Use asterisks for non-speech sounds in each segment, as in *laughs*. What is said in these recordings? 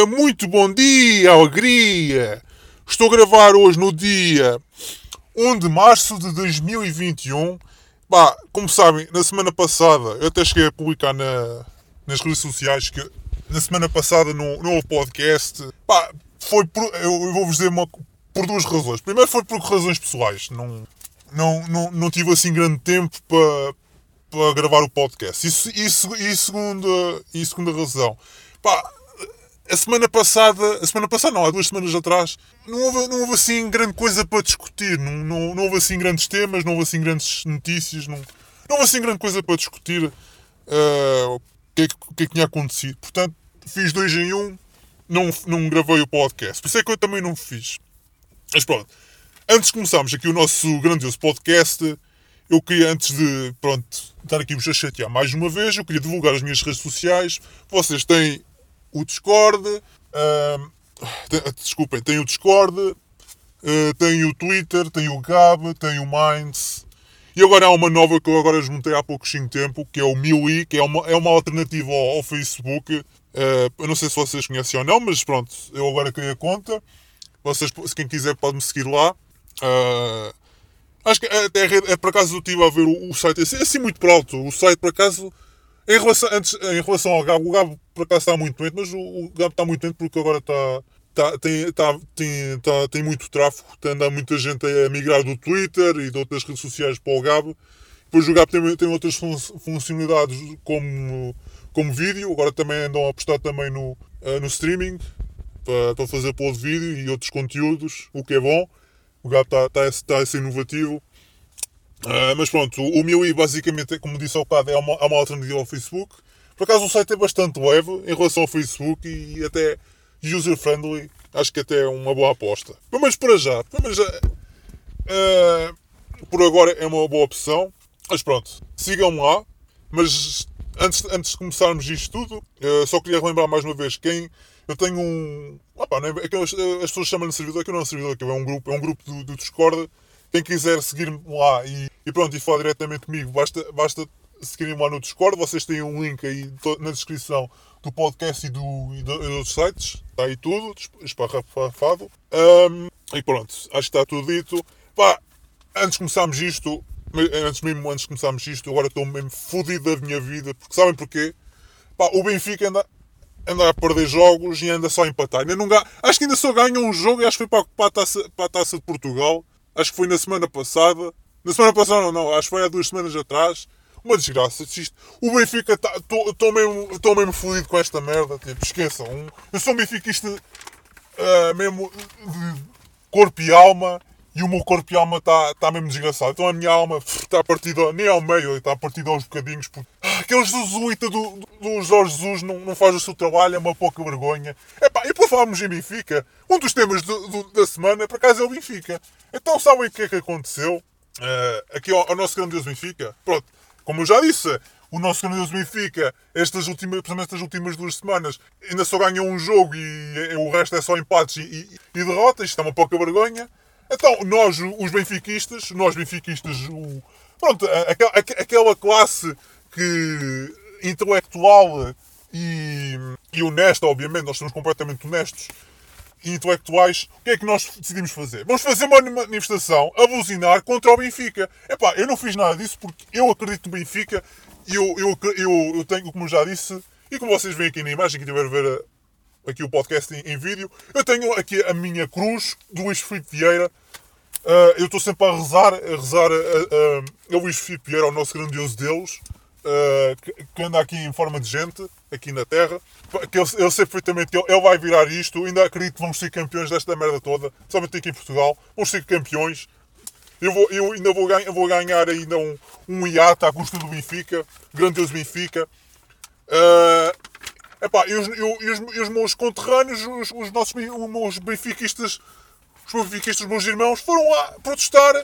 Ora, muito bom dia, alegria! Estou a gravar hoje no dia 1 de março de 2021. Bah, como sabem, na semana passada, eu até cheguei a publicar na, nas redes sociais que na semana passada no, no podcast. Bah, foi por, eu vou-vos dizer uma, por duas razões. Primeiro foi por razões pessoais. Não, não, não, não tive assim grande tempo para, para gravar o podcast. E, segunda, e segunda razão. Pá, a semana passada, a semana passada não, há duas semanas atrás, não houve, não houve assim grande coisa para discutir, não, não, não houve assim grandes temas, não houve assim grandes notícias, não, não houve assim grande coisa para discutir uh, o, que é que, o que é que tinha acontecido. Portanto, fiz dois em um, não, não gravei o podcast. Por isso é que eu também não fiz. Mas pronto, antes de começarmos aqui o nosso grandioso podcast, eu queria, antes de pronto, estar aqui vos a chatear mais uma vez, eu queria divulgar as minhas redes sociais. Vocês têm o Discord, uh, desculpem, têm o Discord, uh, têm o Twitter, têm o Gab, têm o Minds. E agora há uma nova que eu agora juntei há pouquinho tempo, que é o Miui, que é uma, é uma alternativa ao, ao Facebook. Uh, eu não sei se vocês conhecem ou não, mas pronto, eu agora criei a conta. Vocês, quem quiser pode me seguir lá. Uh, acho que até é, é, por acaso eu estive a ver o, o site, é assim muito por alto. O site por acaso em relação, antes, em relação ao Gabo, o Gabo por acaso está muito doente, mas o, o Gabo está muito doente porque agora está, está, tem, está, tem, tem muito tráfego, anda muita gente a migrar do Twitter e de outras redes sociais para o Gabo. Depois o Gabo tem, tem outras fun funcionalidades como, como vídeo, agora também andam a apostar também no, uh, no streaming para, para fazer pôr de vídeo e outros conteúdos, o que é bom. O Gabo está, está, está a ser inovativo. Uh, mas pronto, o MIUI basicamente, como disse ao bocado, é uma, é uma alternativa ao Facebook. Por acaso o site é bastante leve em relação ao Facebook e até user-friendly. Acho que até é uma boa aposta. Mas para já, mas uh, por agora é uma boa opção. Mas pronto, sigam-me lá. Mas antes, antes de começarmos isto tudo, uh, só queria relembrar mais uma vez quem. Eu tenho um. Opa, é, é as, as pessoas chamam-lhe servidor, que não é um servidor, que é um grupo, é um grupo do, do Discord quem quiser seguir-me lá e, e, pronto, e falar diretamente comigo, basta, basta seguirem-me lá no Discord. Vocês têm um link aí na descrição do podcast e, do, e, do, e dos sites. Está aí tudo, esparrafado. Um, e pronto, acho que está tudo dito. Pá, antes de começarmos isto, antes mesmo antes de começarmos isto, agora estou mesmo fodido da minha vida. Porque sabem porquê? Pá, o Benfica anda, anda a perder jogos e anda só a empatar. Ainda não ganha, acho que ainda só ganha um jogo e acho que foi para, para, a taça, para a taça de Portugal acho que foi na semana passada. Na semana passada não, não acho que foi há duas semanas atrás. Uma desgraça. Isto, o Benfica estou tá, mesmo, tô mesmo fodido com esta merda. Tipo, esqueçam. Eu sou um benfiquista uh, mesmo de corpo e alma e o meu corpo e alma está tá mesmo desgraçado. Então a minha alma está partida nem ao meio, está partida aos bocadinhos. Porque, ah, aquele jesuíta do, do Jorge Jesus não, não faz o seu trabalho, é uma pouca vergonha. Epá, e por falarmos em Benfica, um dos temas do, do, da semana, por acaso, é o Benfica. Então sabem o que é que aconteceu uh, aqui ao, ao nosso grandioso Benfica? Pronto, como eu já disse, o nosso grandioso Benfica, estas últimas, estas últimas duas semanas, ainda só ganhou um jogo e, e o resto é só empates e, e, e derrotas. Isto é uma pouca vergonha. Então, nós, os benfiquistas, nós benfiquistas, o, pronto, aquela, aquela classe que intelectual e, e honesta, obviamente, nós somos completamente honestos e intelectuais, o que é que nós decidimos fazer? Vamos fazer uma manifestação a buzinar contra o Benfica. Epá, eu não fiz nada disso porque eu acredito no Benfica e eu, eu, eu, eu tenho, como já disse, e como vocês veem aqui na imagem, que tiver a ver aqui o podcast em, em, vídeo. Eu tenho aqui a minha cruz do Luís Filipe Vieira. Uh, eu estou sempre a rezar, a rezar a, a, a Luís Filipe Vieira, ao nosso grandioso Deus, uh, que, que, anda aqui em forma de gente, aqui na Terra. Que ele, perfeitamente que ele, ele, vai virar isto. Ainda acredito que vamos ser campeões desta merda toda, somente aqui em Portugal. Vamos ser campeões. Eu, vou, eu ainda vou, ganhar, vou ganhar ainda um, um iate à custa do Benfica, grandioso Benfica. Uh, Epá, e, os, eu, e, os, e os meus conterrâneos, os, os nossos os meus benfiquistas, os meus benfiquistas, os meus irmãos, foram lá protestar,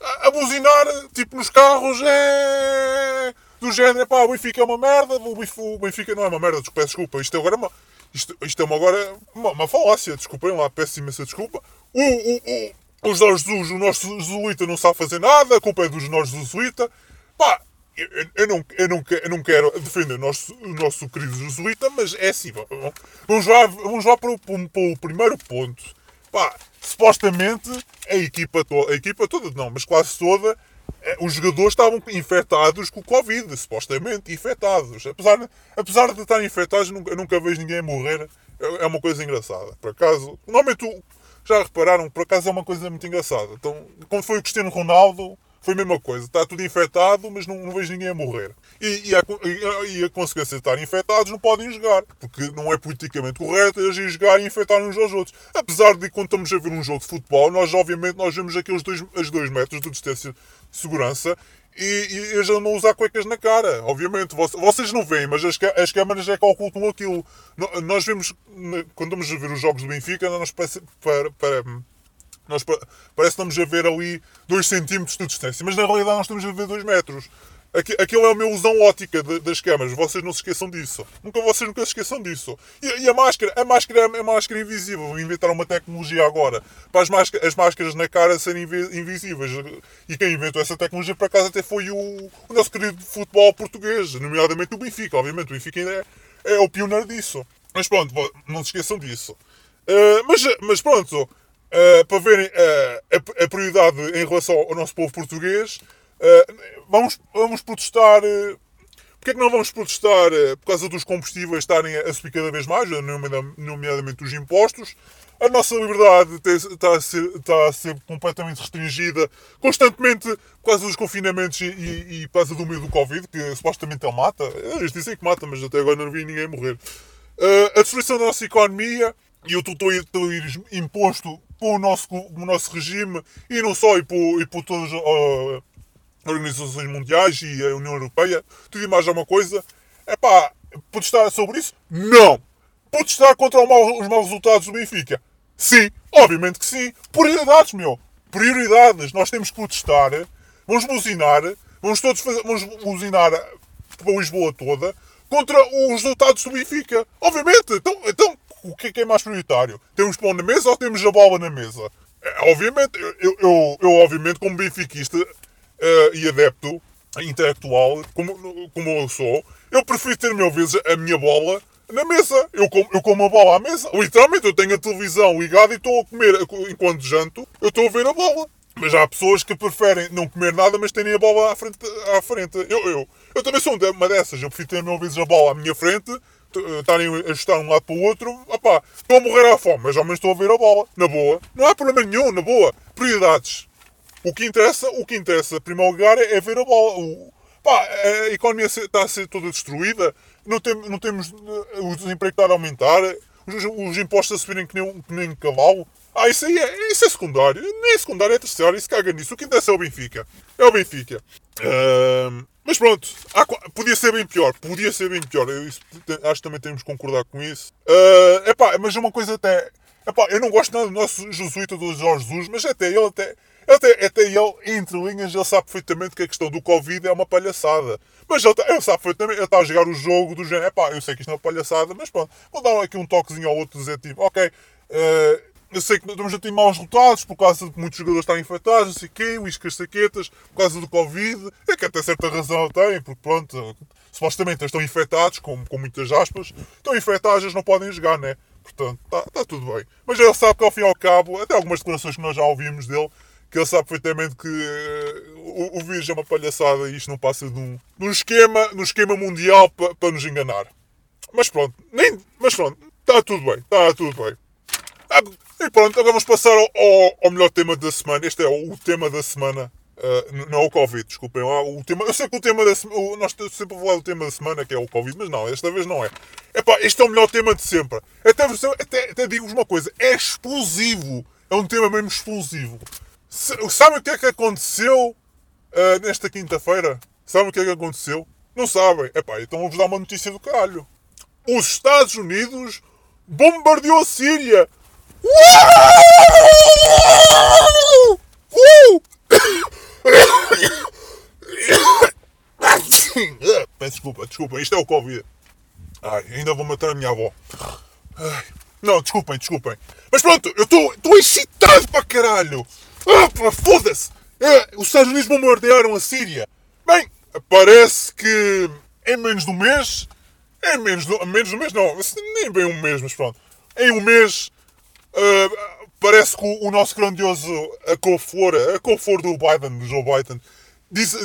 a, a buzinar, tipo nos carros, é do género, pá, o Benfica é uma merda, o Benfica não é uma merda, peço desculpa, isto é agora uma, isto, isto é uma, agora uma, uma falácia, desculpem lá, peço imensa desculpa. O, o, o, o Jorge Jesus, o nosso jesuíta não sabe fazer nada, a culpa é do Jorge Jesuíta, pá, eu, eu, não, eu, não, eu não quero defender o nosso, o nosso querido jesuíta, mas é assim, vamos lá, vamos lá para, o, para o primeiro ponto. Pá, supostamente a equipa toda, a equipa toda não, mas quase toda, os jogadores estavam infectados com o Covid, supostamente infectados. Apesar, apesar de estarem infectados, nunca, nunca vejo ninguém morrer. É, é uma coisa engraçada. Por acaso, normalmente já repararam, por acaso é uma coisa muito engraçada. Então, quando foi o Cristiano Ronaldo, foi a mesma coisa. Está tudo infectado, mas não, não vejo ninguém a morrer. E, e, a, e, a, consequência de estarem infectados não podem jogar. Porque não é politicamente correto eles irem jogar e infectar uns aos outros. Apesar de quando estamos a ver um jogo de futebol, nós obviamente nós vemos aqueles dois, os dois metros de distância segurança e, e eles não usar cuecas na cara. Obviamente, vocês não veem, mas as, as câmaras é que ocultam aquilo. Nós vemos, quando estamos a ver os jogos do Benfica, nós parece, para, para nós parece que estamos a ver ali 2 cm de distância, mas na realidade nós estamos a ver 2 metros. Aquilo é uma ilusão ótica de, das câmaras, vocês não se esqueçam disso. Nunca, vocês nunca se esqueçam disso. E, e a máscara, a máscara é a máscara invisível. Inventaram uma tecnologia agora para as, máscaras, as máscaras na cara serem invisíveis. E quem inventou essa tecnologia, por acaso, até foi o, o nosso querido futebol português, nomeadamente o Benfica. Obviamente, o Benfica ainda é, é o pioneiro disso. Mas pronto, não se esqueçam disso. Uh, mas, mas pronto, uh, para verem uh, a, a, prioridade em relação ao nosso povo português, uh, vamos, vamos protestar. Porquê é que não vamos protestar por causa dos combustíveis estarem a subir cada vez mais, nomeadamente os impostos? A nossa liberdade está a ser, está a ser completamente restringida constantemente por causa dos confinamentos e, e, e por causa do medo do Covid, que supostamente ele mata. Eles dizem que mata, mas até agora não vi ninguém morrer. a destruição da nossa economia e o totalitarismo imposto pelo nosso, o nosso regime e não só, e por, e por todas as uh, organizações mundiais e a União Europeia, tudo e mais alguma coisa. É pá, protestar sobre isso? Não! Protestar contra os maus resultados do Benfica? Sim, obviamente que sim. Prioridades, meu! Prioridades! Nós temos que protestar, vamos buzinar, vamos todos fazer, vamos buzinar para Lisboa toda contra os resultados do Benfica. Obviamente! Então, então o que é, que é mais prioritário? Temos pão na mesa ou temos a bola na mesa? É, obviamente, eu, eu, eu, obviamente, como benfiquista uh, e adepto intelectual, como, como eu sou, eu prefiro ter mil vezes a minha bola na mesa. Eu como, eu como a bola à mesa. Literalmente, eu tenho a televisão ligada e estou a comer enquanto janto, eu estou a ver a bola. Mas há pessoas que preferem não comer nada, mas terem a bola à frente. À frente. Eu, eu, eu também sou uma dessas. Eu prefiro ter mil vezes a bola à minha frente estarem a ajustar um lado para o outro, opá, estou a morrer à fome, mas ao menos estou a ver a bola, na boa. Não há problema nenhum, na boa. Prioridades. O que interessa, o que interessa, primeiro lugar, é ver a bola. O, pá, a economia está a ser toda destruída, não, tem, não temos o desemprego está a aumentar, os, os impostos a subirem que nem, que nem cavalo. Ah, isso aí é, isso é secundário. Nem é secundário, é terciário, isso caga nisso. O que interessa é o Benfica. É o Benfica. Mas pronto, há, podia ser bem pior, podia ser bem pior. Eu, isso, acho que também temos que concordar com isso. Uh, epá, mas uma coisa até. Epá, eu não gosto nada do nosso jesuíta do Jorge Jesus, mas até ele, até, até, até ele, entre linhas, ele sabe perfeitamente que a questão do Covid é uma palhaçada. Mas ele, ele sabe perfeitamente, ele está a jogar o jogo do género. Epá, eu sei que isto é uma palhaçada, mas pronto, vou dar aqui um toquezinho ao outro, dizer tipo, ok. Uh, eu sei que estamos a ter maus resultados por causa de muitos jogadores estarem infectados, não sei quê, uíscas saquetas, por causa do Covid. É que até certa razão tem, porque pronto, supostamente estão infectados, com, com muitas aspas, estão infectados, eles não podem jogar, né? Portanto, está tá tudo bem. Mas ele sabe que ao fim e ao cabo, até algumas declarações que nós já ouvimos dele, que ele sabe perfeitamente que uh, o, o vírus é uma palhaçada e isto não passa de um, de um esquema, de um esquema mundial para pa nos enganar. Mas pronto, nem, mas pronto, está tudo bem, está tudo bem. Ah, e pronto, agora vamos passar ao, ao, melhor tema da semana. Este é o tema da semana. Uh, não é o Covid, desculpem. O tema, eu sei que o tema da semana. Nós sempre falar do tema da semana, que é o Covid, mas não, esta vez não é. Epá, este é o melhor tema de sempre. Até, até, até digo-vos uma coisa: é explosivo. É um tema mesmo explosivo. Sabem o que é que aconteceu uh, nesta quinta-feira? Sabem o que é que aconteceu? Não sabem? Epá, então vou-vos dar uma notícia do caralho. Os Estados Unidos bombardeou a Síria *coughs* Peço desculpa, desculpa, isto é o Covid. Ai, ainda vou matar a minha avó. Ai, não, desculpem, desculpem. Mas pronto, eu estou excitado para caralho. Ah, foda-se. É, os Unidos bombardearam a Síria. Bem, parece que em menos de um mês, em menos de, menos de um mês não, nem bem um mês, mas pronto, em um mês uh, parece que o, o, nosso grandioso a couve-flor, a do Biden, do Joe Biden, diz,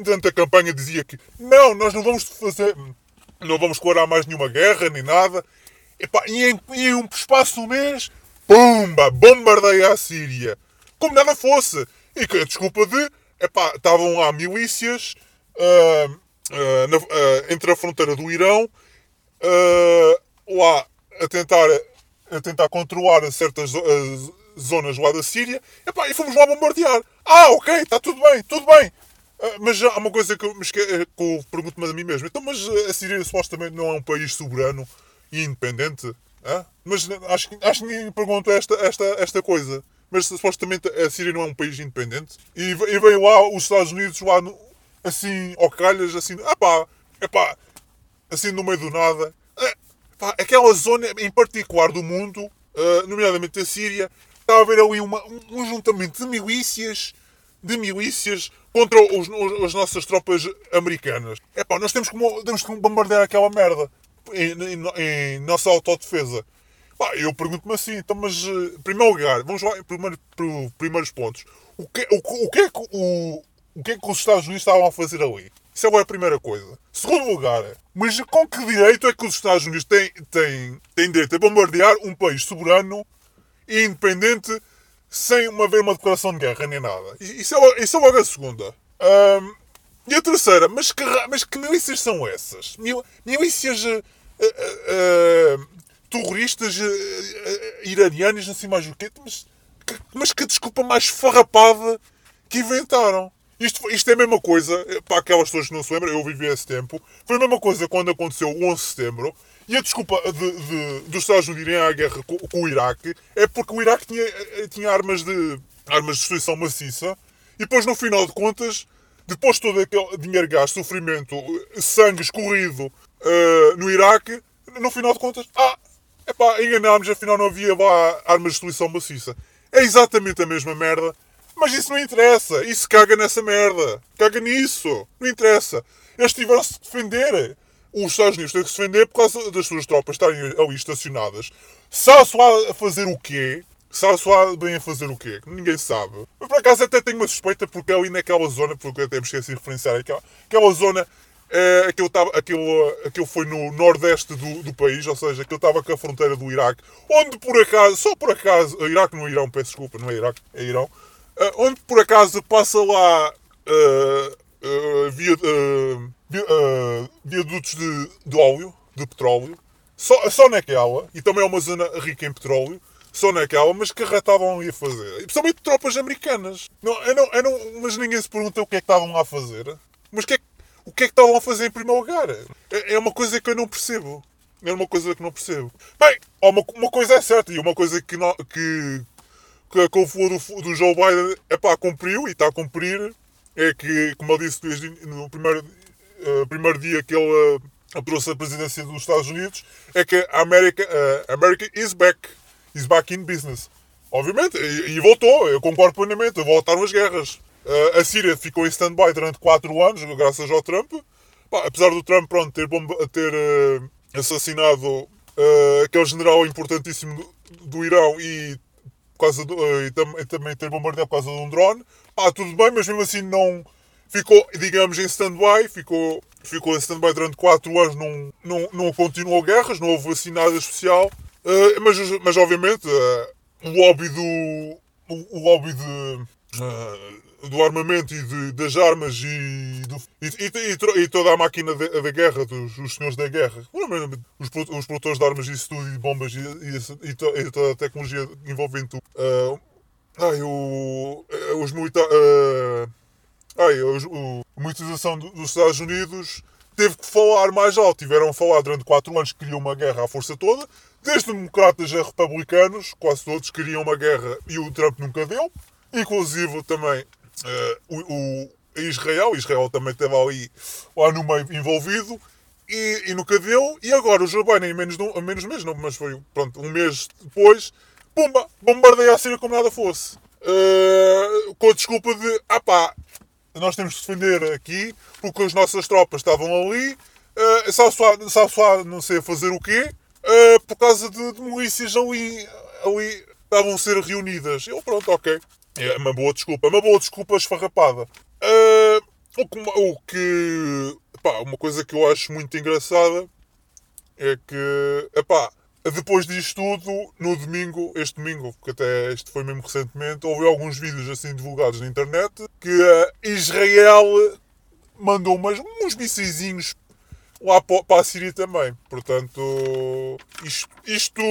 durante a campanha dizia que não, nós não vamos fazer, não vamos declarar mais nenhuma guerra, nem nada, e em, em um espaço de um mês, pumba, bombardeia a Síria. Como nada fosse. E que a desculpa de, epá, estavam lá milícias uh, uh, na, uh, entre a fronteira do Irão, lá a tentar, a tentar controlar certas zonas lá da Síria, epá, e fomos lá bombardear. Ah, ok, está tudo bem, tudo bem. mas há uma coisa que eu, que eu pergunto-me a mim mesmo. Então, mas a Síria supostamente não é um país soberano e independente? Mas acho, acho que ninguém perguntou esta, esta, esta coisa. Mas supostamente a Síria não é um país independente. E, e veio lá os Estados Unidos lá no, assim, ao calhas, assim, ah pá, é pá, assim no meio do nada. É, aquela zona em particular do mundo, uh, nomeadamente a Síria, está a haver ali uma, um, um juntamento de milícias, de milícias contra os, os, as nossas tropas americanas. É pá, nós temos que, temos que bombardear aquela merda em, em, em nossa autodefesa. Pá, eu pergunto-me assim, então, mas em primeiro lugar, vamos lá primeiro, para os primeiros pontos. O que, o, o, que é que, o, o que é que os Estados Unidos estavam a fazer ali? Isso é a primeira coisa. Segundo lugar, mas com que direito é que os Estados Unidos têm, têm, têm direito a bombardear um país soberano e independente sem uma, haver uma declaração de guerra nem nada? Isso é, isso é logo a segunda. Um, e a terceira, mas que, mas que milícias são essas? Mil, milícias uh, uh, uh, terroristas iranianas, não sei mais o quê, mas, que, mas que desculpa mais farrapada que inventaram. Isto, isto é a mesma coisa, para aquelas pessoas que não se lembram, eu vivi esse tempo, foi a mesma coisa quando aconteceu o 11 de setembro, e a desculpa de, de, dos Estados Unidos irem à guerra com, com, o Iraque é porque o Iraque tinha, tinha armas, de, armas de destruição maciça, e depois, no final de contas, depois de todo aquele dinheiro gasto, sofrimento, sangue escorrido uh, no Iraque, no final de contas, ah, epá, enganámos, afinal não havia lá armas de destruição maciça. É exatamente a mesma merda mas isso não interessa. Isso caga nessa merda. Caga nisso. Não interessa. Eles tiveram-se de defender. Os Estados Unidos têm que se defender por causa das suas tropas estarem ali estacionadas. Sabe-se lá a fazer o quê? Sabe-se lá bem a fazer o quê? Ninguém sabe. Mas por acaso até tenho uma suspeita porque é ali naquela zona, porque eu até me esqueci de referenciar aquela, aquela zona. É, aquilo, tava, aquilo, aquilo foi no nordeste do, do país, ou seja, aquilo estava com a fronteira do Iraque, onde por acaso, só por acaso, Iraque não é Irão, peço desculpa, não é Iraque, é Irão, Uh, onde por acaso passa lá uh, via, viadutos de, de óleo, de petróleo, só, só naquela, e também é uma zona rica em petróleo, só naquela, mas que estavam ali a fazer? E principalmente tropas americanas. Não, eu não, eu não, mas ninguém se pergunta o que é que estavam lá a fazer. Mas que é, o que é que estavam a fazer em primeiro lugar? É, é uma coisa que eu não percebo. É uma coisa que não percebo. Bem, uma, uma coisa é certa e uma coisa que, não, que, que, que o do, do Joe Biden é pá, cumpriu e está a cumprir. É que, como eu disse desde no primeiro, uh, primeiro dia que ele uh, trouxe a presidência dos Estados Unidos, é que a América, uh, America is back. Is back in business. Obviamente, e, e voltou, eu concordo plenamente, voltaram as guerras. Uh, a Síria ficou em stand-by durante 4 anos, graças ao Trump. Pá, apesar do Trump pronto, ter, bomba, ter uh, assassinado aquele general importantíssimo do, do Irão e do, eh, e, tam, e também ter bombardeado por causa de um drone. Ah, tudo bem, mas mesmo assim não ficou, digamos, em stand-by, ficou, ficou em stand-by durante 4 anos, não, não, não continuou guerras, não houve assim nada especial. Uh, mas, mas obviamente uh, o lobby do. O, o lobby de. Do armamento e de, das armas e, do, e, e, toda a máquina da guerra, dos os senhores da guerra, os, os produtores de armas e isso tudo, e bombas e, e, toda a tecnologia envolvendo uh, ai, o, eh, os militares. Uh, ai, o, a militarização dos Estados Unidos teve que falar mais alto. Tiveram a falar durante 4 anos que queriam uma guerra à força toda. Desde democratas a republicanos, quase todos queriam uma guerra e o Trump nunca deu. Inclusive também o, o, Israel, Israel também esteve ali lá no meio envolvido e, e nunca deu. E agora o Joe Biden, em menos de um, menos mês, não, mas foi pronto, um mês depois, pumba, bombardeia a Síria como nada fosse. Uh, com a desculpa de, ah pá, nós temos que defender aqui, porque as nossas tropas estavam ali, uh, sabe-se lá, não sei fazer o quê, uh, por causa de, de milícias ali, ali estavam a ser reunidas. Eu, pronto, ok. É uma boa desculpa, uma boa desculpa esfarrapada. Uh, o que, o que pá, uma coisa que eu acho muito engraçada é que, epá, depois disto tudo, no domingo, este domingo, porque até este foi mesmo recentemente, houve alguns vídeos assim divulgados na internet que Israel mandou umas, uns mísseis lá para a Síria também. Portanto, isto, isto,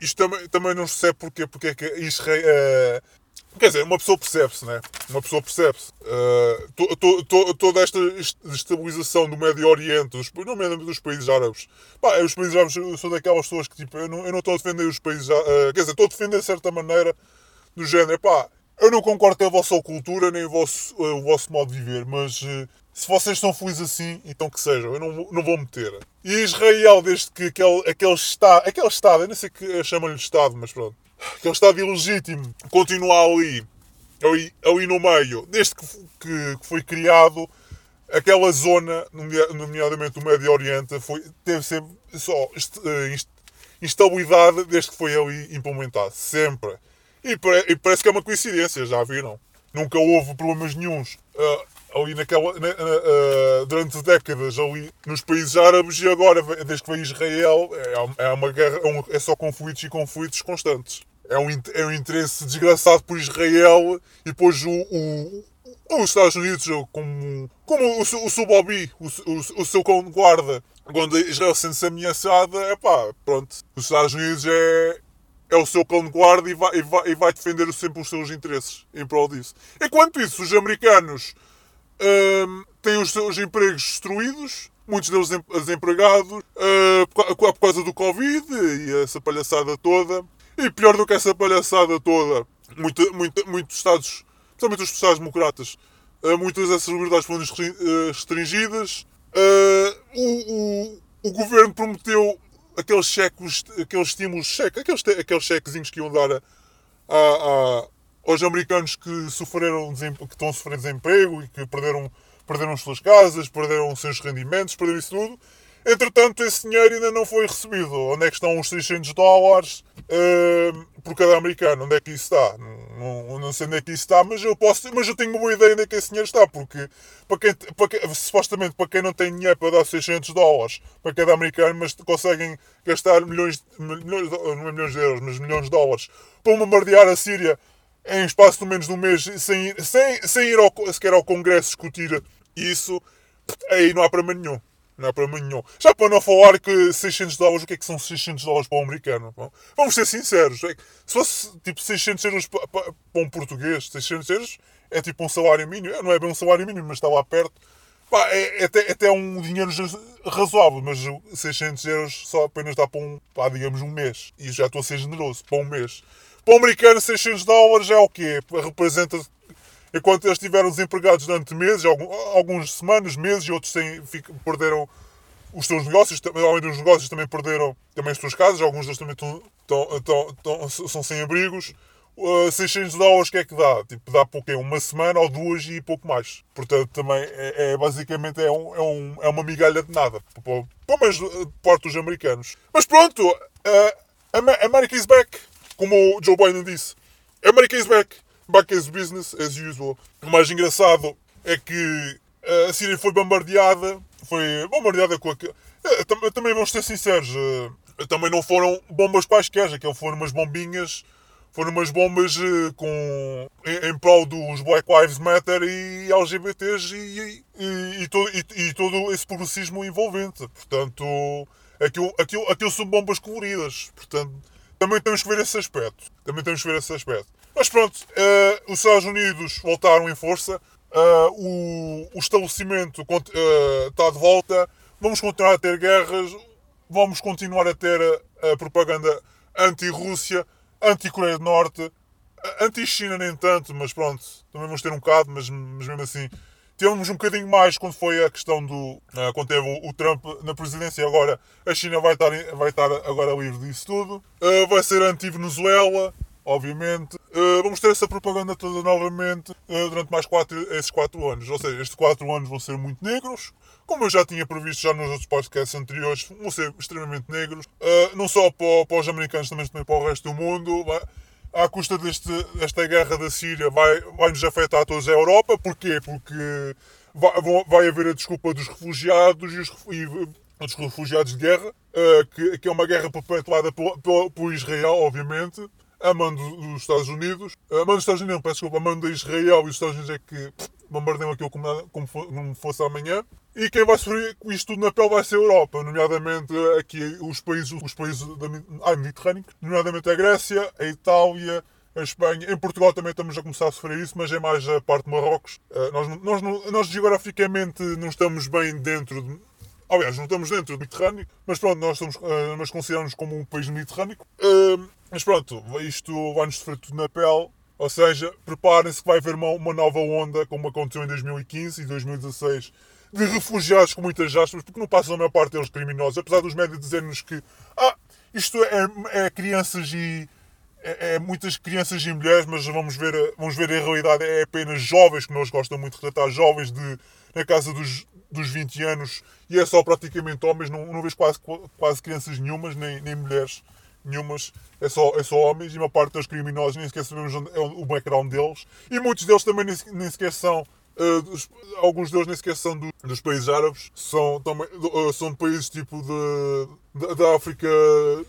isto também, também não se sabe porquê, porque é que Israel. Quer dizer, uma pessoa percebe-se, né? Uma pessoa percebe-se. Uh, to, to, to, toda esta estabilização do Médio Oriente, dos, nomeadamente dos países árabes. Pá, os países árabes, sou daquelas pessoas que, tipo, eu não, eu não estou a defender os países uh, Quer dizer, estou a defender de certa maneira, do género, pá, eu não concordo com a vossa cultura nem o vosso, uh, o vosso modo de viver, mas uh, se vocês estão felizes assim, então que sejam, eu não, não vou meter. E Israel, desde que aquele, aquele Estado, aquele Estado, eu não sei que chamam-lhe Estado, mas pronto aquele Estado ilegítimo continuar ali, ali, ali no meio, desde que, que, que foi criado, aquela zona, nomeadamente o Médio Oriente, foi, teve sempre só eh, instabilidade desde que foi ali implementado. Sempre. E, e, parece que é uma coincidência, já viram? Nunca houve problemas nenhums. Uh, ali naquela, na, uh, durante décadas ali nos países árabes e agora, desde que veio Israel, é, é uma guerra, é, um, é só conflitos e conflitos constantes é um, é um interesse desgraçado por Israel e depois o, o, os Estados Unidos, como, como o, o seu Bobby, o, o, o seu cão de guarda, quando Israel sente-se ameaçada, é pá, pronto. Os Estados Unidos é, é o seu cão de guarda e vai, e vai, e vai defender sempre os seus interesses em prol disso. Enquanto isso, os americanos hum, têm os seus empregos destruídos, muitos deles desempregados, uh, por, causa do Covid e essa palhaçada toda. E pior do que essa palhaçada toda, muito, muito, muitos Estados, principalmente os Estados-democratas, eh, muitas dessas liberdades foram eh, restringidas. Uh, o, o, o governo prometeu aqueles cheques, aqueles estímulos, cheque, aqueles, aqueles chequezinhos que iam dar a, a, aos americanos que sofreram que estão a sofrer desemprego e que perderam, perderam as suas casas, perderam os seus rendimentos, perderam isso tudo. Entretanto, esse dinheiro ainda não foi recebido. Onde é que estão os 600 dólares uh, por cada americano? Onde é que isso está? Não, não, sei onde é que isso está, mas eu, posso, mas eu tenho uma boa ideia onde é que esse dinheiro está, porque para quem, para quem, supostamente para quem não tem dinheiro para dar 600 dólares para cada americano, mas conseguem gastar milhões, milhões não é milhões de euros, mas milhões de dólares para bombardear a Síria em espaço de menos de um mês sem, sem, sem ir ao, sequer ao Congresso discutir isso, aí não há problema nenhum. Não é para mim nenhum. Já para não falar que 600 dólares, o que é que são 600 dólares para um americano? Vamos ser sinceros. É se fosse tipo 600 euros para, para, para um português, 600 euros é tipo um salário mínimo. Não é bem um salário mínimo, mas está lá perto. Pá, é, é, até, é até um dinheiro razoável, mas 600 euros só apenas dá para um, pá, digamos, um mês. E já estou a ser generoso, para um mês. Para um americano, 600 dólares é o quê? Representa enquanto eles estiveram desempregados durante meses, algumas semanas, meses, e outros sem, perderam os seus negócios, além dos negócios também perderam também as suas casas, alguns deles também estão, estão, estão, são sem abrigos. Uh, 600 dólares que é que dá? Tipo, dá por quê? Uma semana ou duas e pouco mais. Portanto, também é, é basicamente é, um, é, um, é uma migalha de nada. Pelo menos parte dos americanos. Mas pronto, uh, America is back. Como o Joe Biden disse. America is back back as business as usual. O mais engraçado é que a Síria foi bombardeada, foi bombardeada com a... Eh, também vamos ser sinceros, eh, também não foram bombas quaisquer, aquilo foram umas bombinhas, foram umas bombas eh, com, em, em prol dos Black Lives Matter e LGBTs e, e, e, todo, e todo esse progressismo envolvente. Portanto, aquilo, aquilo, aquilo são bombas coloridas. Portanto, também temos que ver esse aspecto. Também temos que ver esse aspecto. Mas pronto, uh, os Estados Unidos voltaram em força, uh, o, o, estabelecimento uh, está de volta, vamos continuar a ter guerras, vamos continuar a ter a propaganda anti-Rússia, anti-Coreia do Norte, anti-China nem tanto, mas pronto, também vamos ter um bocado, mas, mas mesmo assim. Tivemos um bocadinho mais quando foi a questão do. quando teve o, Trump na presidência. Agora a China vai estar, vai estar agora livre disso tudo. vai ser anti-Venezuela obviamente. Uh, vamos ter essa propaganda toda novamente durante mais quatro, esses 4 anos. Ou seja, estes 4 anos vão ser muito negros. Como eu já tinha previsto já nos outros podcasts anteriores, vão ser extremamente negros. Não só para, os americanos, também para o resto do mundo. À custa deste, desta guerra da Síria, vai, vai nos afetar a todos a Europa. Porquê? Porque vai, vai haver a desculpa dos refugiados e, os, e dos refugiados de guerra, que, que, é uma guerra perpetuada por, por, por Israel, obviamente a mão dos Estados Unidos, a mão dos Estados Unidos, não, peço desculpa, a mão de Israel e os Estados Unidos é que bombardeiam aquilo como, como fosse amanhã. E quem vai sofrer com isto tudo na pele vai ser a Europa, nomeadamente aqui os países, os países da, ah, mediterrânicos, nomeadamente a Grécia, a Itália, a Espanha. Em Portugal também estamos a começar a sofrer isso, mas é mais a parte de Marrocos. Uh, nós, nós, nós geograficamente não estamos bem dentro de, Aliás, não estamos dentro do Mediterrâneo, mas pronto, nós, estamos, nós consideramos como um país mediterrâneo. Uh, mas pronto, isto vai-nos sofrer tudo na pele. Ou seja, preparem-se que vai haver uma, uma, nova onda, como aconteceu em 2015 e 2016, de refugiados com muitas aspas, porque não passam a maior parte deles criminosos. Apesar dos médios dizerem-nos que ah, isto é, é crianças e. É, é, muitas crianças e mulheres, mas vamos ver, vamos ver a realidade. É apenas jovens que nós gostamos muito de retratar, jovens de, na casa dos, dos 20 anos, e é só praticamente homens, não, não vejo quase, quase crianças nenhumas, nem, nem mulheres nenhumas, é só, é só homens e uma parte dos criminosos nem sequer sabemos onde é o background deles e muitos deles também nem, nem sequer são. Uh, dos, alguns deles nem sequer são do, dos países árabes, são, também, uh, são de países tipo de, da África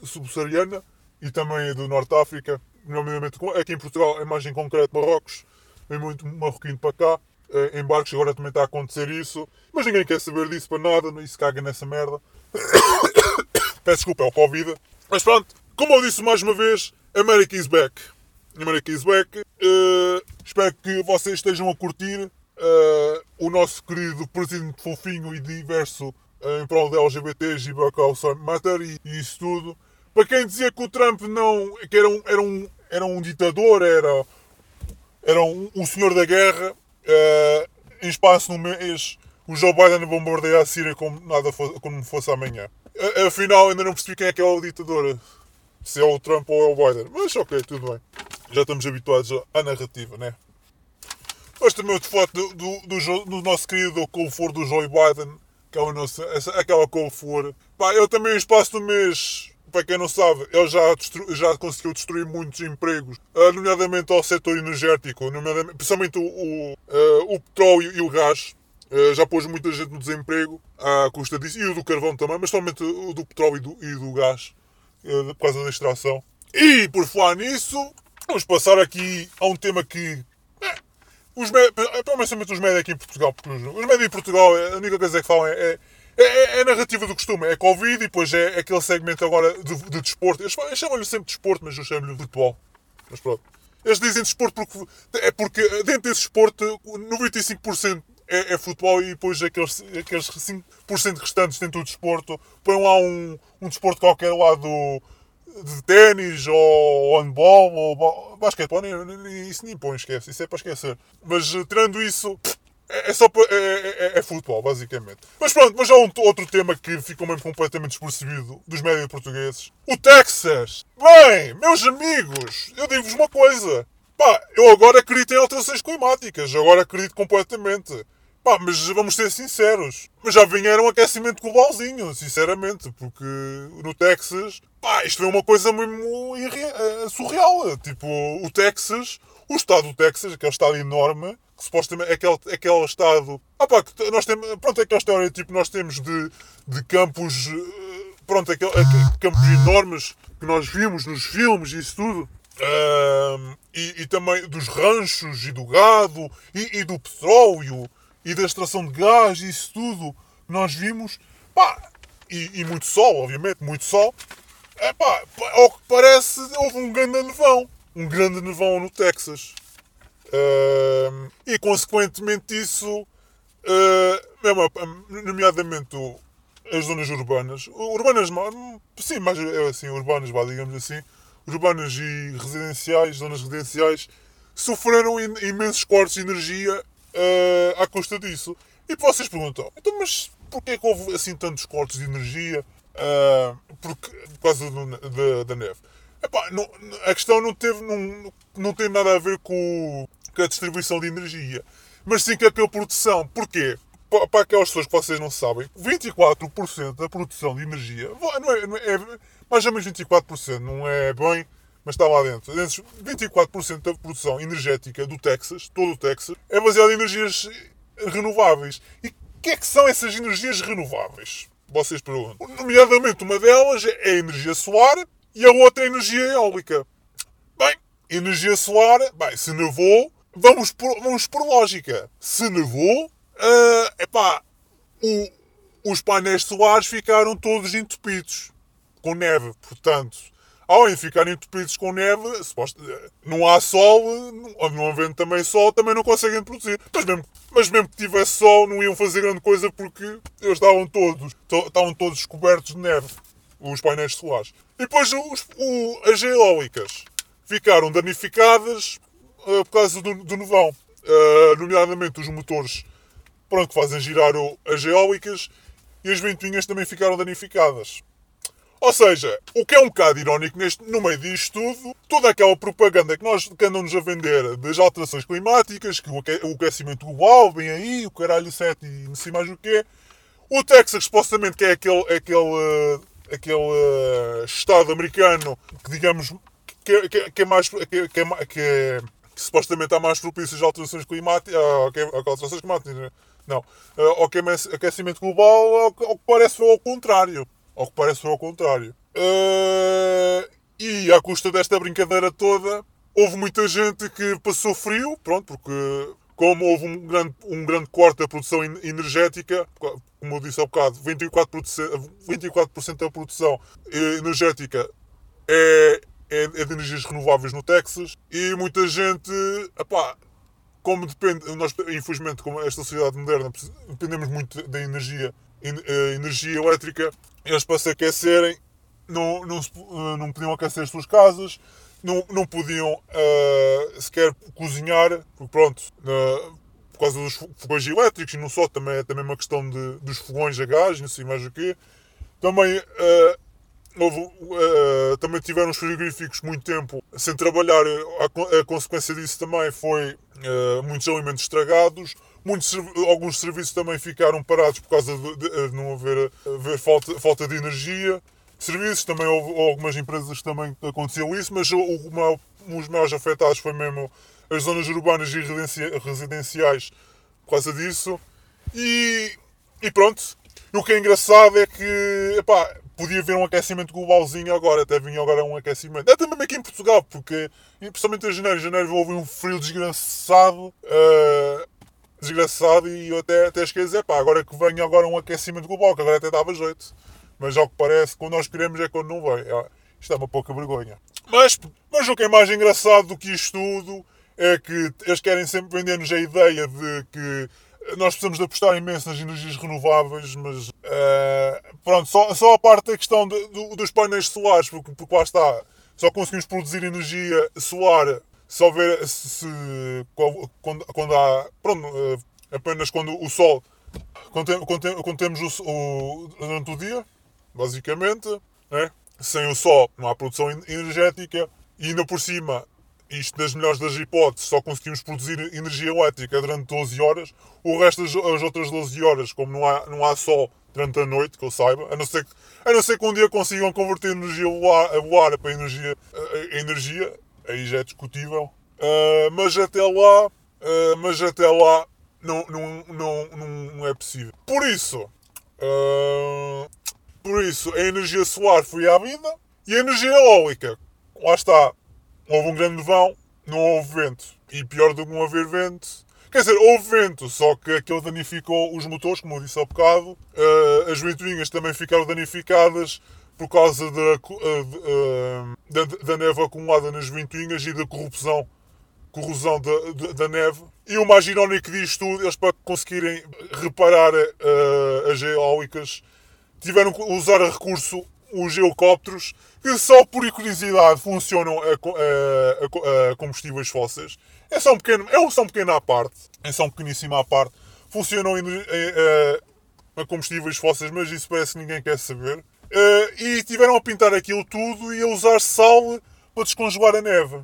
subsaariana e também do Norte de África, nomeadamente aqui em Portugal, é mais em concreto Marrocos, vem muito marroquino para cá, uh, em barcos agora também está a acontecer isso, mas ninguém quer saber disso para nada, se caga nessa merda. *coughs* Peço desculpa, é o Covid. Mas pronto, como eu disse mais uma vez, America is back. America is back. Uh, espero que vocês estejam a curtir uh, o nosso querido presidente fofinho e diverso uh, em prol de LGBTs e Black Lives Matter e, e, isso tudo. Para quem dizia que o Trump não, que era um, era um, era um ditador, era, era um, um senhor da guerra, em espaço um mês o Joe Biden bombardeia a Síria como nada fosse, como fosse amanhã. Afinal, ainda não percebi quem é que é o ditador se é o Trump ou é o Biden. Mas ok, tudo bem. Já estamos habituados à narrativa, né? Mas também outra foto do, do, do, do nosso querido couve do Joe Biden, que é o nosso, essa, aquela couve Pá, ele também, no espaço do mês, para quem não sabe, ele já, destru, já conseguiu destruir muitos empregos, uh, nomeadamente ao setor energético, principalmente o, o, uh, o petróleo e o gás. Uh, já pôs muita gente no desemprego à custa disso, e o do carvão também, mas somente o do petróleo e do, e do gás. Eh, por causa da extração. E por falar nisso, vamos passar aqui a um tema que. É, os principalmente os médios aqui em Portugal, porque os, os médios em Portugal, a única coisa que falam é, é, é, é a narrativa do costume, é Covid e depois é aquele segmento agora de, de desporto. Eles, eles chamam-lhe sempre de desporto, mas eu chamo-lhe futebol. Mas pronto. Eles dizem desporto porque, é porque dentro desse desporto 95% é, é, futebol e depois aqueles, aqueles 5% restantes dentro do desporto põem lá um, um desporto qualquer lá do, de ténis ou handball ou basquetebol, nem, isso nem põe, esquece, isso é para esquecer. Mas eh, tirando isso, é, é só é, é, é, é, futebol, basicamente. Mas pronto, mas há um outro tema que ficou mesmo completamente despercebido dos médias portugueses. O Texas! Bem, meus amigos, eu digo-vos uma coisa. Pá, eu agora acredito em alterações climáticas, agora acredito completamente. Pá, mas vamos ser sinceros. Mas já vieram um aquecimento globalzinho, sinceramente. Porque no Texas, pá, isto é uma coisa mesmo uh, surreal. Tipo, o Texas, o estado do Texas, aquele estado enorme, que supostamente é aquele, aquele estado. Ah, pá, nós temos. Pronto, é aquela história, tipo, nós temos de, de campos. Uh, pronto, aquele, campos enormes que nós vimos nos filmes e isso tudo. E, e, também dos ranchos e do gado e, e do petróleo e da extração de gás e isso tudo nós vimos, pá, e, e, muito sol, obviamente, muito sol, é pá, ao que parece houve um grande nevão, um grande nevão no Texas. Uh, e consequentemente isso, uh, mesmo, nomeadamente as zonas urbanas, urbanas, sim, mais assim, urbanas, vá, digamos assim, urbanas e residenciais, zonas residenciais, sofreram imensos cortes de energia uh, à custa disso. E vocês perguntam, então, mas porquê que houve assim tantos cortes de energia uh, por causa do, da, da neve? Epá, não, a questão não teve, não, não tem nada a ver com, com a distribuição de energia, mas sim com a produção. Porquê? Para aquelas pessoas que vocês não sabem, 24% da produção de energia, não é, não é, mais ou menos 24%, não é bem, mas está lá dentro. 24% da produção energética do Texas, todo o Texas, é baseada em energias renováveis. E o que é que são essas energias renováveis? Vocês perguntam. Nomeadamente, uma delas é a energia solar e a outra é a energia eólica. Bem, energia solar, bem, se nevou, vamos por, vamos por lógica. Se nevou, uh, epá, o, os painéis solares ficaram todos entupidos com neve. Portanto, ao ficarem entupidos com neve, não há sol, não havendo também sol, também não conseguem produzir. Mas mesmo, mas mesmo que tivesse sol, não iam fazer grande coisa porque eles estavam todos, estavam todos cobertos de neve, os painéis solares. E depois os, o, as eólicas ficaram danificadas uh, por causa do, do nevão, uh, nomeadamente os motores pronto, que fazem girar o, as eólicas e as ventoinhas também ficaram danificadas. Ou seja, o que é um bocado irónico neste, no meio disto tudo, toda aquela propaganda que nós que andam-nos a vender das alterações climáticas, que o aquecimento global vem aí, o caralho 7 e não sei mais o quê. O Texas, supostamente, que é aquele, aquele, aquele estado americano que, digamos, que, que, que é mais. Que, que, é, que, é, que supostamente há mais propícios às alterações climáticas. A, alterações climáticas, não. Ao aquecimento global, ao que parece foi ao contrário. Ao que parece foi ao contrário. Uh, e à custa desta brincadeira toda, houve muita gente que passou frio, pronto, porque como houve um grande, um grande corte da produção energética, como eu disse há bocado, 24%, 24 da produção energética é, é, é, de energias renováveis no Texas e muita gente, epá, como depende, nós infelizmente como esta sociedade moderna dependemos muito da energia, energia elétrica, eles para se aquecerem não, não, eh, não podiam aquecer as suas casas, não, não podiam uh, sequer cozinhar, porque pronto, uh, por causa dos fogões elétricos, e não só, também é também uma questão de, dos fogões a gás, não sei mais o quê. Também, uh, houve, também tiveram os frigoríficos muito tempo sem trabalhar, a, a consequência disso também foi muitos alimentos estragados, Muitos, alguns serviços também ficaram parados por causa de, de, de não haver, haver falta, falta de energia. Serviços, também houve algumas empresas também aconteceu isso, mas o, o, os maiores afetados foi mesmo as zonas urbanas e residenciais por causa disso. E, e pronto. E o que é engraçado é que epá, podia haver um aquecimento globalzinho agora, até vinha agora um aquecimento. É também aqui em Portugal, porque principalmente em janeiro, em janeiro houve um frio desgraçado. Uh, desgraçado e eu até, até esqueci, pá, agora que venha agora um aquecimento global, que agora até dava jeito. Mas ao que parece, quando nós queremos é quando não vem. É, isto é uma pouca vergonha. Mas, mas o que é mais engraçado do que isto tudo é que eles querem sempre vender-nos a ideia de que nós precisamos de apostar imenso nas energias renováveis, mas uh, pronto, só, só a parte da questão de, do, dos painéis solares, porque, porque lá está, só conseguimos produzir energia solar houver. Se, quando, quando há. Pronto, eh, apenas quando o sol. Quando, quando, quando temos o, o, durante o dia, basicamente, né? sem o sol não há produção energética e ainda por cima, isto das melhores das hipóteses, só conseguimos produzir energia elétrica durante 12 horas, o resto das as outras 12 horas, como não há, não há sol durante a noite, que eu saiba, a não ser que, a não ser que um dia consigam converter energia a voar para energia, a energia aí já é discutível. Uh, mas até lá, uh, mas até lá não, não, não, não, é possível. Por isso, uh, por isso, a energia solar foi à vida e a energia eólica, lá está, houve um grande vão, não houve vento. E pior do que não haver vento, quer dizer, houve vento, só que aquilo danificou os motores, como eu disse há bocado. as ventoinhas também ficaram danificadas por causa da, eh, eh, da, da, neve acumulada nas ventoinhas e da corrupção, corrosão da, da, neve. E o mais irónico disto tudo, eles para conseguirem reparar uh, as eólicas, tiveram que usar a recurso os helicópteros que só por curiosidade funcionam a, a, a, combustíveis fósseis. É só um pequeno, é só um pequeno à parte, é só um pequeníssimo à parte. Funcionam a combustíveis fósseis, mas isso parece que ninguém quer saber. Uh, e tiveram a pintar aquilo tudo e a usar sal para descongelar a neve.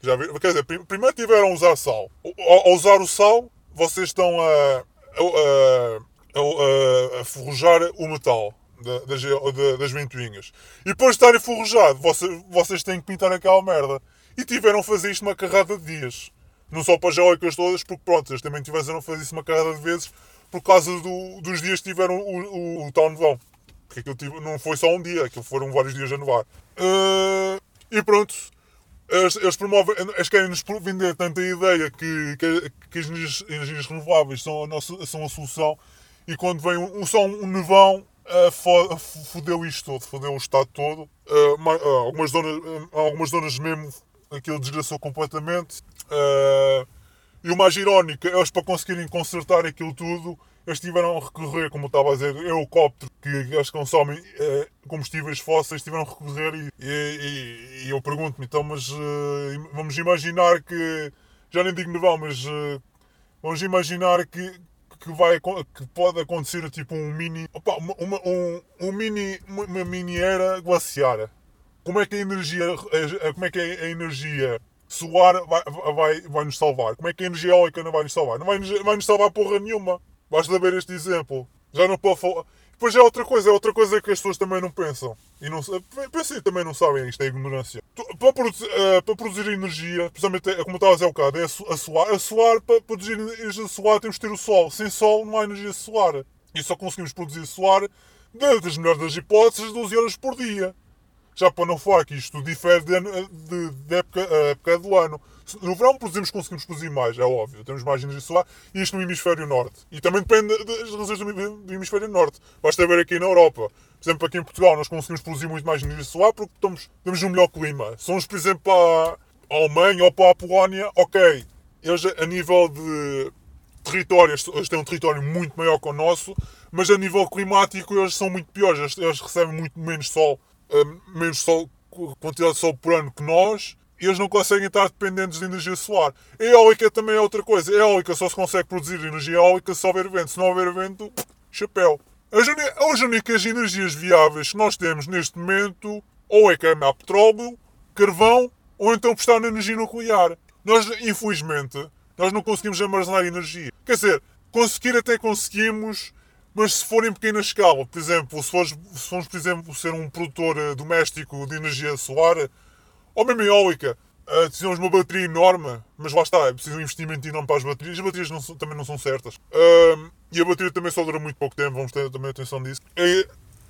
Já viram? Quer dizer, primeiro tiveram a usar sal. Ao, usar o sal, vocês estão a, a, a, a o metal das, das ventoinhas. E depois de estarem forjados, vocês, vocês têm que pintar aquela merda. E tiveram a fazer isto uma carrada de dias. Não só para as geólicas todas, porque pronto, eles também tiveram a fazer isso uma carrada de vezes por causa do, dos dias que tiveram o, o, o tal nevão. Porque aquilo tive, não foi só um dia, aquilo foram vários dias a nevar. Uh, e pronto, eles, eles promovem, eles querem nos vender tanta ideia que, que, que as energias, energias, renováveis são a, nossa, são a solução e quando vem um, só um nevão uh, fodeu isto todo, fodeu o estado todo. Uh, algumas, zonas, algumas zonas mesmo aquilo desgraçou completamente. Uh, e o mais irónico, eles para conseguirem consertar aquilo tudo, eles tiveram a recorrer, como eu estava a dizer, helicóptero que eles consomem uh, combustíveis fósseis, tiveram a recorrer e, e, e eu pergunto-me, então, mas uh, vamos imaginar que, já nem digo nevão, mas uh, vamos imaginar que, que, vai, que pode acontecer tipo um mini, opa, uma, uma, um, um mini, uma mini era glaciar. Como é que a energia, como é que a energia solar vai, vai, vai nos salvar? Como é que a energia eólica não vai nos salvar? Não vai, vai nos salvar porra nenhuma. Basta ver este exemplo. Já não pode falar. Depois é outra coisa, é outra coisa que as pessoas também não pensam. E não, pensam também não sabem, isto é ignorância. Para produzir, uh, para produzir energia, precisamente é, como estava a dizer o bocado, é a solar. A solar, para produzir energia solar, temos que ter o sol. Sem sol não há energia solar. E só conseguimos produzir solar, das melhores das hipóteses, 12 horas por dia. Já para não falar que isto difere de, de época, época do ano. No verão produzimos, conseguimos produzir mais, é óbvio. Temos mais energia solar e isto no hemisfério norte. E também depende das razões do hemisfério norte. Basta ver aqui na Europa. Por exemplo, aqui em Portugal nós conseguimos produzir muito mais energia solar porque estamos, temos um melhor clima. Somos, por exemplo, para a Alemanha ou para a Polónia, ok. Eles, a nível de território, eles têm um território muito maior que o nosso, mas a nível climático eles são muito piores. Eles, eles recebem muito menos sol, uh, menos sol, quantidade de sol por ano que nós e eles não conseguem estar dependentes de energia solar. A eólica também é outra coisa. A eólica só se consegue produzir energia eólica se houver vento. Se não houver vento, chapéu. As, as únicas energias viáveis que nós temos neste momento ou é queimar petróleo, carvão ou então prestar na energia nuclear. Nós, infelizmente, nós não conseguimos armazenar energia. Quer dizer, conseguir até conseguimos, mas se for em pequena escala, por exemplo, se formos, se formos por exemplo, ser um produtor eh, doméstico de energia solar, ou mesmo eólica, uh, precisamos de uma bateria enorme, mas lá está, é preciso um investimento enorme para as baterias. As baterias não, também não são certas. Uh, e a bateria também só dura muito pouco tempo, vamos ter também atenção disso.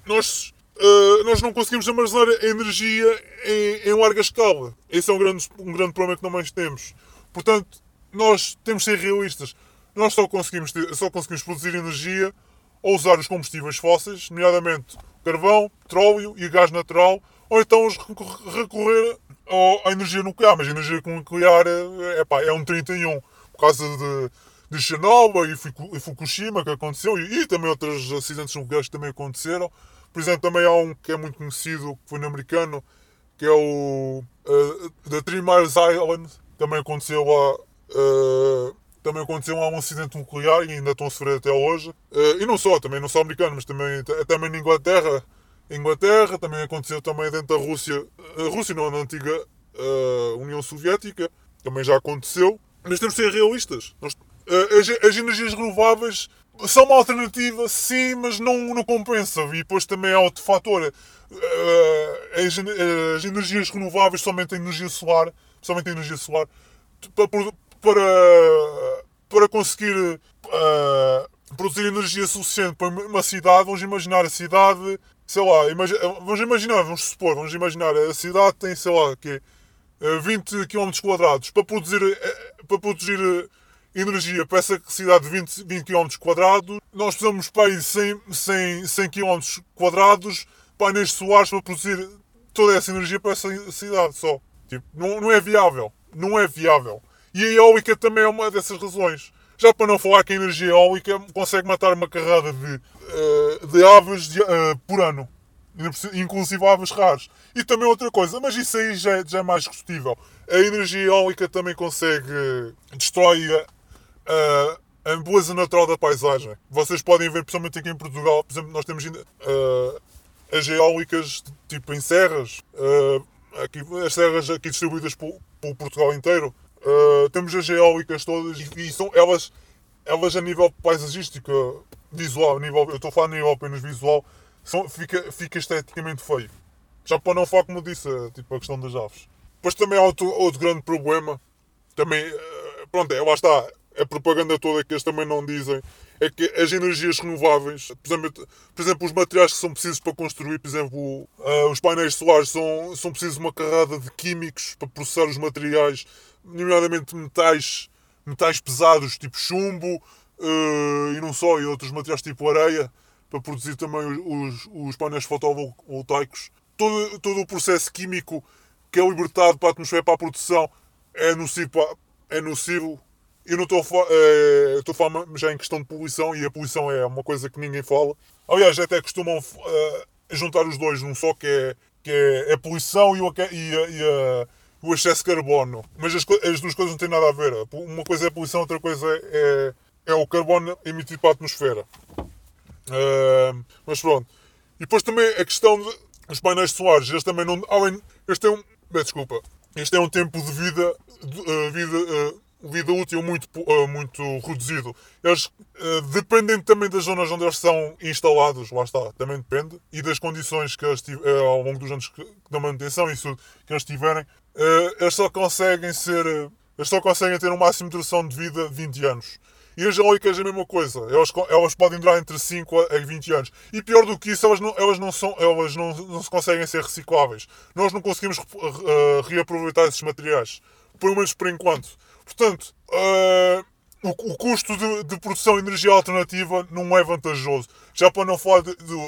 Nós, uh, nós não conseguimos armazenar energia em, em, larga escala. Esse é um grande, um grande problema que nós temos. Portanto, nós temos de ser realistas. Nós só conseguimos, ter, só conseguimos produzir energia ou usar os combustíveis fósseis, nomeadamente carvão, petróleo e gás natural, ou então recorrer à energia nuclear. Mas a energia nuclear é, epá, é um 31 por causa de, de Chernobyl e Fukushima que aconteceu e, e, também outros acidentes nucleares que também aconteceram. Por exemplo, também há um que é muito conhecido, que foi no americano, que é o uh, The Three Miles Island. Também aconteceu lá. Uh, também aconteceu lá um acidente nuclear e ainda estão a sofrer até hoje. Uh, e não só, também não só americano, mas também, também na Inglaterra Inglaterra, também aconteceu também dentro da Rússia, a Rússia não, na antiga uh, União Soviética, também já aconteceu. Mas temos de ser realistas. Nós, uh, as, as, energias renováveis são uma alternativa, sim, mas não, não compensa. E depois também há outro fator. Uh, as, as, energias renováveis, somente a energia solar, somente a energia solar, para, para, para conseguir produzir energia suficiente para uma cidade, vamos imaginar a cidade sei lá, imagi vamos imaginar, vamos supor, vamos imaginar, a cidade tem, sei lá, que 20 km quadrados para produzir, eh, para produzir eh, energia para essa cidade de 20, 20 km quadrados, nós precisamos para aí 100, 100, 100 km quadrados painéis solares para produzir toda essa energia para essa cidade só. Tipo, não, não é viável. Não é viável. E a eólica também é uma dessas razões. Já para não falar que a energia eólica consegue matar uma carrada de, uh, de aves de, uh, por ano. Inclusive aves raras. E também outra coisa, mas isso aí já, é, já é mais discutível. A energia eólica também consegue destruir a, a beleza natural da paisagem. Vocês podem ver, principalmente aqui em Portugal, por exemplo, nós temos uh, as eólicas tipo em serras, uh, aqui, as serras aqui distribuídas pelo, pelo Portugal inteiro. Uh, temos as eólicas todas e, são elas, elas a nível paisagístico, visual, a nível, eu estou a falar a nível apenas visual, são, fica, fica esteticamente feio. Já para não falar, como disse, tipo a questão das aves. Depois também há outro, outro grande problema, também, uh, pronto, é, lá está, a propaganda toda que eles também não dizem, é que as energias renováveis, por exemplo, por exemplo os materiais que são precisos para construir, por exemplo, uh, os painéis solares, são, são precisos uma carrada de químicos para processar os materiais, nomeadamente metais, metais pesados, tipo chumbo, uh, e não só, e outros materiais tipo areia, para produzir também os, os painéis fotovoltaicos. Todo, todo o processo químico que é libertado para a atmosfera para a produção é nocivo, é nocivo eu não estou a, falar, é, estou a falar já em questão de poluição e a poluição é uma coisa que ninguém fala. Aliás, até costumam uh, juntar os dois num só, que é, que é a poluição e, o, e, a, e a, o excesso de carbono. Mas as, as, duas coisas não têm nada a ver. Uma coisa é a poluição, outra coisa é, é, o carbono emitido para a atmosfera. Uh, mas pronto. E depois também a questão dos painéis solares. Eles também não. Além, é um. Desculpa. Este é um tempo de vida. De, uh, vida uh, vida útil muito, uh, muito reduzido. Eles uh, dependem também das zonas onde eles são instalados, lá está, também depende, e das condições que eles uh, ao longo dos anos da manutenção isso que eles tiverem, eles só conseguem ser. eles só conseguem ter um máximo de duração de vida de 20 anos. E as eólicas é a mesma coisa. Elas, elas podem durar entre 5 a 20 anos. E pior do que isso, elas não, elas não, são, elas não, não se conseguem ser recicláveis. Nós não conseguimos reaproveitar esses materiais. Pelo menos por enquanto. Portanto, uh, o, o, custo de, de, produção de energia alternativa não é vantajoso. Já para não falar do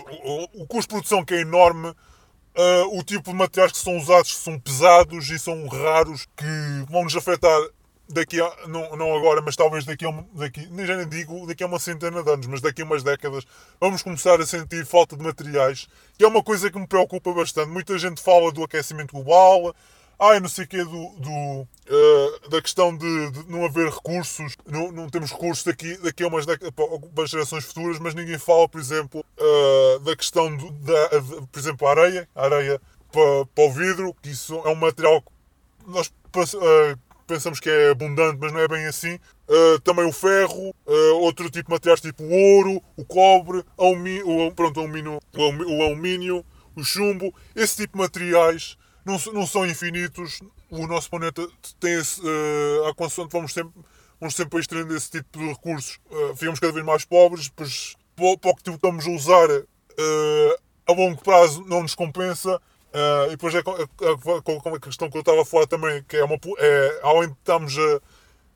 o, custo de produção que é enorme, uh, o tipo de materiais que são usados são pesados e são raros, que vão nos afetar daqui a, não, não agora, mas talvez daqui a, daqui, já nem digo daqui a uma centena de anos, mas daqui a umas décadas, vamos começar a sentir falta de materiais, que é uma coisa que me preocupa bastante. Muita gente fala do aquecimento global, ai, não sei o quê, do, do uh, da questão de, de, não haver recursos, não, não temos recursos daqui, daqui a umas décadas, para as gerações futuras, mas ninguém fala, por exemplo, uh, da questão do, da, por exemplo, a areia, a areia para, para o vidro, que isso é um material que nós uh, pensamos que é abundante, mas não é bem assim. Uh, também o ferro, uh, outro tipo de materiais tipo o ouro, o cobre, o, pronto, alumínio, o alumínio, o chumbo, esse tipo de materiais não, não são infinitos. O nosso planeta tem esse. Uh, a consoante vamos sempre, vamos sempre extrair esse tipo de recursos. Uh, ficamos cada vez mais pobres, pois pouco que estamos a usar uh, a longo prazo não nos compensa. Uh, e depois é com a, questão que eu estava a falar também, que é, uma, é além de estarmos a,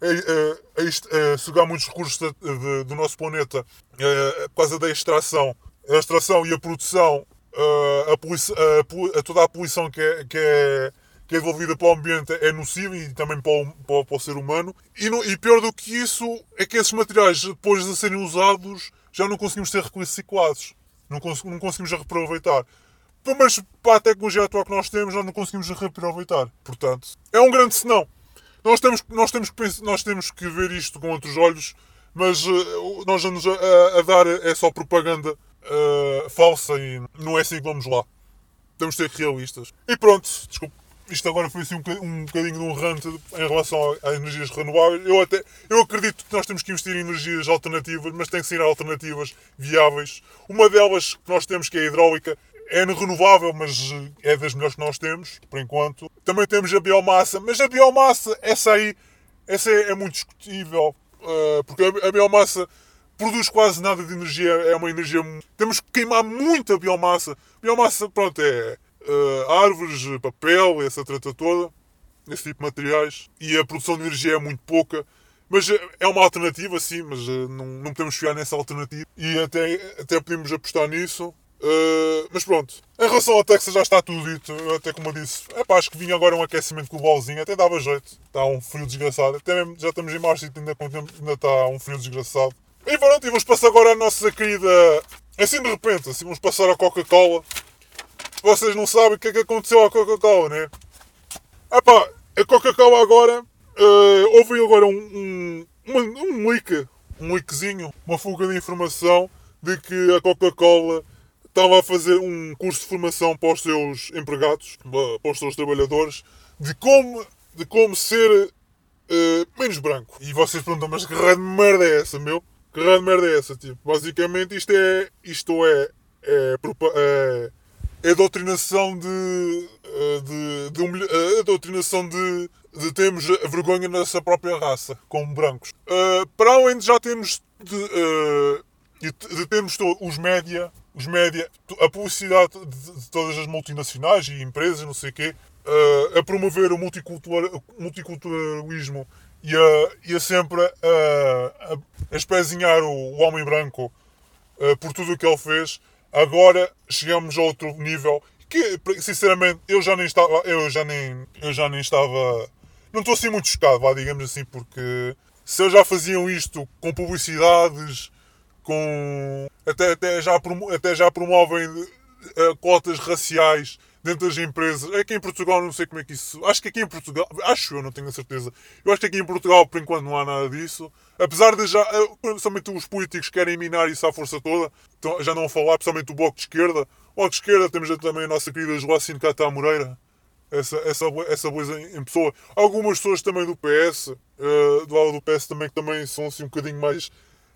a, a, a sugar muitos recursos de, de, do nosso planeta uh, por causa da extração, a extração e a produção uh, a, a, a, toda a poluição que é, que é, que é devolvida para o ambiente é nociva e também para o, para, para o ser humano. E, não, e, pior do que isso é que esses materiais, depois de serem usados, já não conseguimos ser reciclados. Não, cons não conseguimos reaproveitar. Mas para a tecnologia atual que nós temos, nós não conseguimos reaproveitar. Portanto, é um grande senão. Nós temos, nós temos, que, pensar, nós temos que ver isto com outros olhos, mas uh, nós vamos a, a, dar é só propaganda uh, falsa e não é assim que vamos lá. Temos de ser realistas. E pronto, desculpe. Isto agora foi assim um, um bocadinho de um rant em relação às energias renováveis. Eu, até, eu acredito que nós temos que investir em energias alternativas, mas tem que ser alternativas viáveis. Uma delas que nós temos, que é a hidráulica, é renovável, mas é das melhores que nós temos, por enquanto. Também temos a biomassa, mas a biomassa, essa aí, essa é, é muito discutível, uh, porque a biomassa produz quase nada de energia, é uma energia. Temos que queimar muita biomassa. Biomassa, pronto, é uh, árvores, papel, essa trata toda, esse tipo de materiais. E a produção de energia é muito pouca. Mas é uma alternativa, sim, mas uh, não, não podemos fiar nessa alternativa. E até, até podemos apostar nisso. Uh, mas pronto, em relação ao Texas já está tudo dito. Até como eu disse, é pá, acho que vinha agora um aquecimento globalzinho, até dava jeito. Está um frio desgraçado. Até mesmo, já estamos em março e ainda, ainda está um frio desgraçado. E pronto, e vamos passar agora a nossa querida. Assim de repente, assim vamos passar a Coca-Cola. Vocês não sabem o que é que aconteceu à Coca-Cola, né? Epá, a Coca-Cola agora. Uh, houve agora um, um, um leak, um leakzinho, uma fuga de informação de que a Coca-Cola estava a fazer um curso de formação para os seus empregados, para os seus trabalhadores, de como, de como ser uh, menos branco. E vocês perguntam, mas que raio de merda é essa, meu? Que raio merda é essa? Tipo, basicamente isto é, isto é, é, é, é doutrinação de, eh, de, de, de a doutrinação de, de termos vergonha na nossa própria raça, como brancos. Uh, para além de já termos de, de termos os média, os média, a publicidade de, de, todas as multinacionais e empresas, não sei o quê, a promover o multiculturalismo e a, e a sempre a, a, a espezinhar o, o homem branco uh, por tudo o que ele fez, agora chegamos a outro nível que sinceramente eu já nem estava eu já nem eu já nem estava não estou assim muito chocado vá, digamos assim porque se eles já faziam isto com publicidades com até, até, já, até já promovem uh, cotas raciais dentro das empresas. Aqui em Portugal não sei como é que isso. Acho que aqui em Portugal. Acho eu, não tenho a certeza. Eu acho que aqui em Portugal, por enquanto, não há nada disso. Apesar de já. Eh, principalmente os políticos querem minar isso à força toda. Então, já não falar, principalmente o Bloco de Esquerda. O Bloco de Esquerda temos também a nossa querida Joacine Catá Moreira. Essa, essa, essa beleza em pessoa. Algumas pessoas também do PS, uh, eh, do lado do PS também, que também são assim um bocadinho mais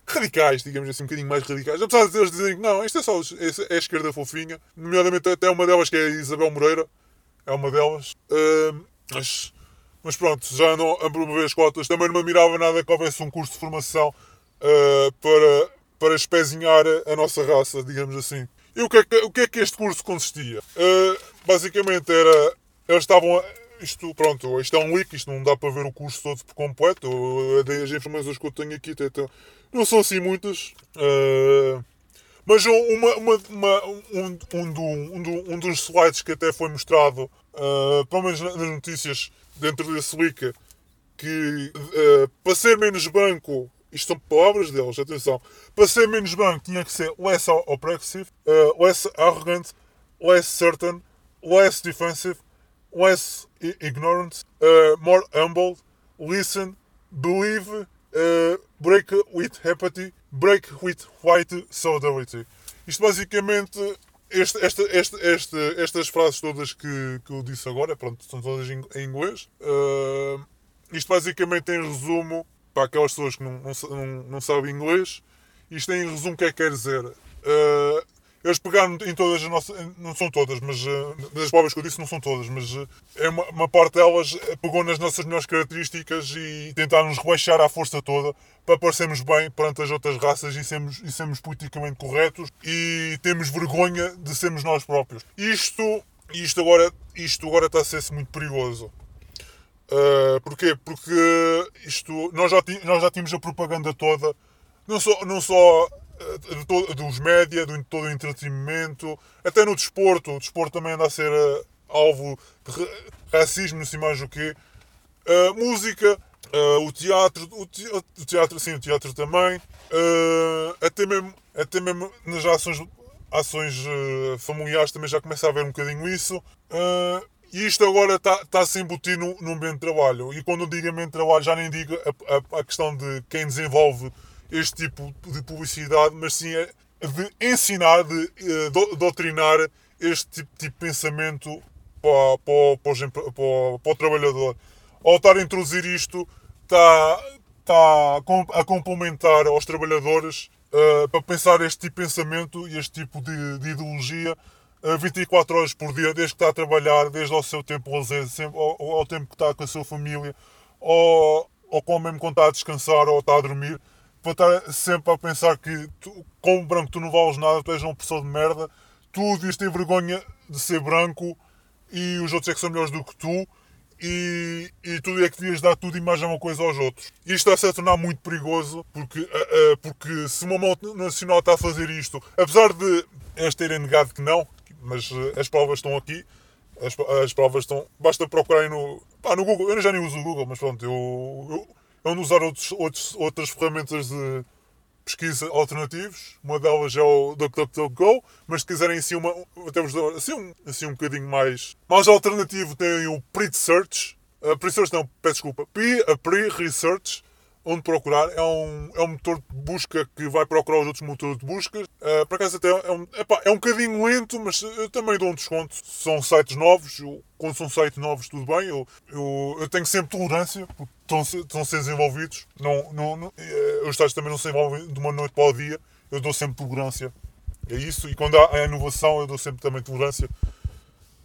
radicais, digamos assim, um bocadinho mais radicais. Apesar de eles dizerem que não, isto é só é, a esquerda fofinha, nomeadamente até uma delas que é a Isabel Moreira, é uma delas. Uh, mas, mas pronto, já não a promover as cotas, também não me admirava nada que houvesse um curso de formação uh, para, para espezinhar a nossa raça, digamos assim. E o que é que, o que, é que este curso consistia? Uh, basicamente era. Eles estavam. Isto, pronto, isto é um leak, isto não dá para ver o curso todo por completo. As informações que eu tenho aqui não são assim muitas. Uh, mas uma, uma, uma, um, um, do, um, do, um, dos slides que até foi mostrado, uh, pelo menos nas notícias, dentro desse leak, que uh, para ser menos branco, isto são palavras deles, atenção, para ser menos branco tinha que ser less oppressive, uh, less arrogant, less certain, less defensive, less ignorant, uh, more humble, listen, believe, uh, break with empathy, break with white solidarity. Isto basicamente, este, este, este, estas frases todas que, que eu disse agora, pronto, são todas em, em inglês. Uh, isto basicamente em resumo, para aquelas pessoas que não, não, não, sabem inglês, isto em resumo o que é que quer dizer. Uh, eles pegaram em todas as nossas. Não são todas, mas. Das palavras que eu disse não são todas, mas uh, é uma, uma, parte delas pegou nas nossas melhores características e tentaram nos rebaixar à força toda para parecermos bem perante as outras raças e sermos, e sermos politicamente corretos e temos vergonha de sermos nós próprios. Isto, isto, agora, isto agora está a ser-se muito perigoso. Uh, porquê? Porque isto, nós, já, nós já tínhamos a propaganda toda, não só, não só dos média, do todo o entretenimento, até no desporto. O desporto também anda a ser uh, alvo de racismo, não sei mais o quê. Uh, música, uh, o teatro, o o teatro, sim, o teatro também. até, mesmo, até mesmo nas ações, ações familiares também já começa a haver um bocadinho isso. E isto agora está tá a se embutir no, no ambiente de trabalho. E quando eu digo ambiente de trabalho, já nem digo a, a, a questão de quem desenvolve este tipo de publicidade, mas sim de ensinar, de uh, doutrinar este tipo, tipo de pensamento para, para, para, para, o trabalhador. Ao estar a introduzir isto, está, está a complementar aos trabalhadores uh, para pensar este tipo de pensamento e este tipo de, de ideologia uh, 24 horas por dia, desde que está a trabalhar, desde ao seu tempo lazer, sempre, ao, ao tempo que está com a sua família, ou, ou o mesmo quando está a descansar ou está a dormir para estar sempre a pensar que, tu, como branco, tu não vales nada, tu és uma pessoa de merda, tu devias ter vergonha de ser branco e os outros é que são melhores do que tu e, e tu é que devias dar tudo e mais uma coisa aos outros. Isto está-se a tornar muito perigoso porque, uh, uh, porque se uma multinacional está a fazer isto, apesar de eles terem negado que não, mas uh, as provas estão aqui, as, as provas estão. Basta procurarem no, pá, no Google. Eu já nem uso o Google, mas pronto, eu, eu Vão usar outros, outros, outras ferramentas de pesquisa alternativos. Uma delas é o DuckDuckGo, mas se quiserem assim, uma, temos assim, um, assim um bocadinho mais, mais alternativo, tem o Pre-Search. Uh, Pre-Search não, peço desculpa. Pre-Research. Onde procurar. É um, é um motor de busca que vai procurar os outros motores de busca. Uh, por acaso até é um, epá, é um bocadinho lento, mas eu também dou um desconto. São sites novos, eu, quando são sites novos tudo bem. Eu, eu, eu tenho sempre tolerância, porque estão, estão a ser desenvolvidos. Não, não, não, eh, os sites também não se envolvem de uma noite para o dia. Eu dou sempre tolerância. É isso, e quando há a inovação eu dou sempre também tolerância.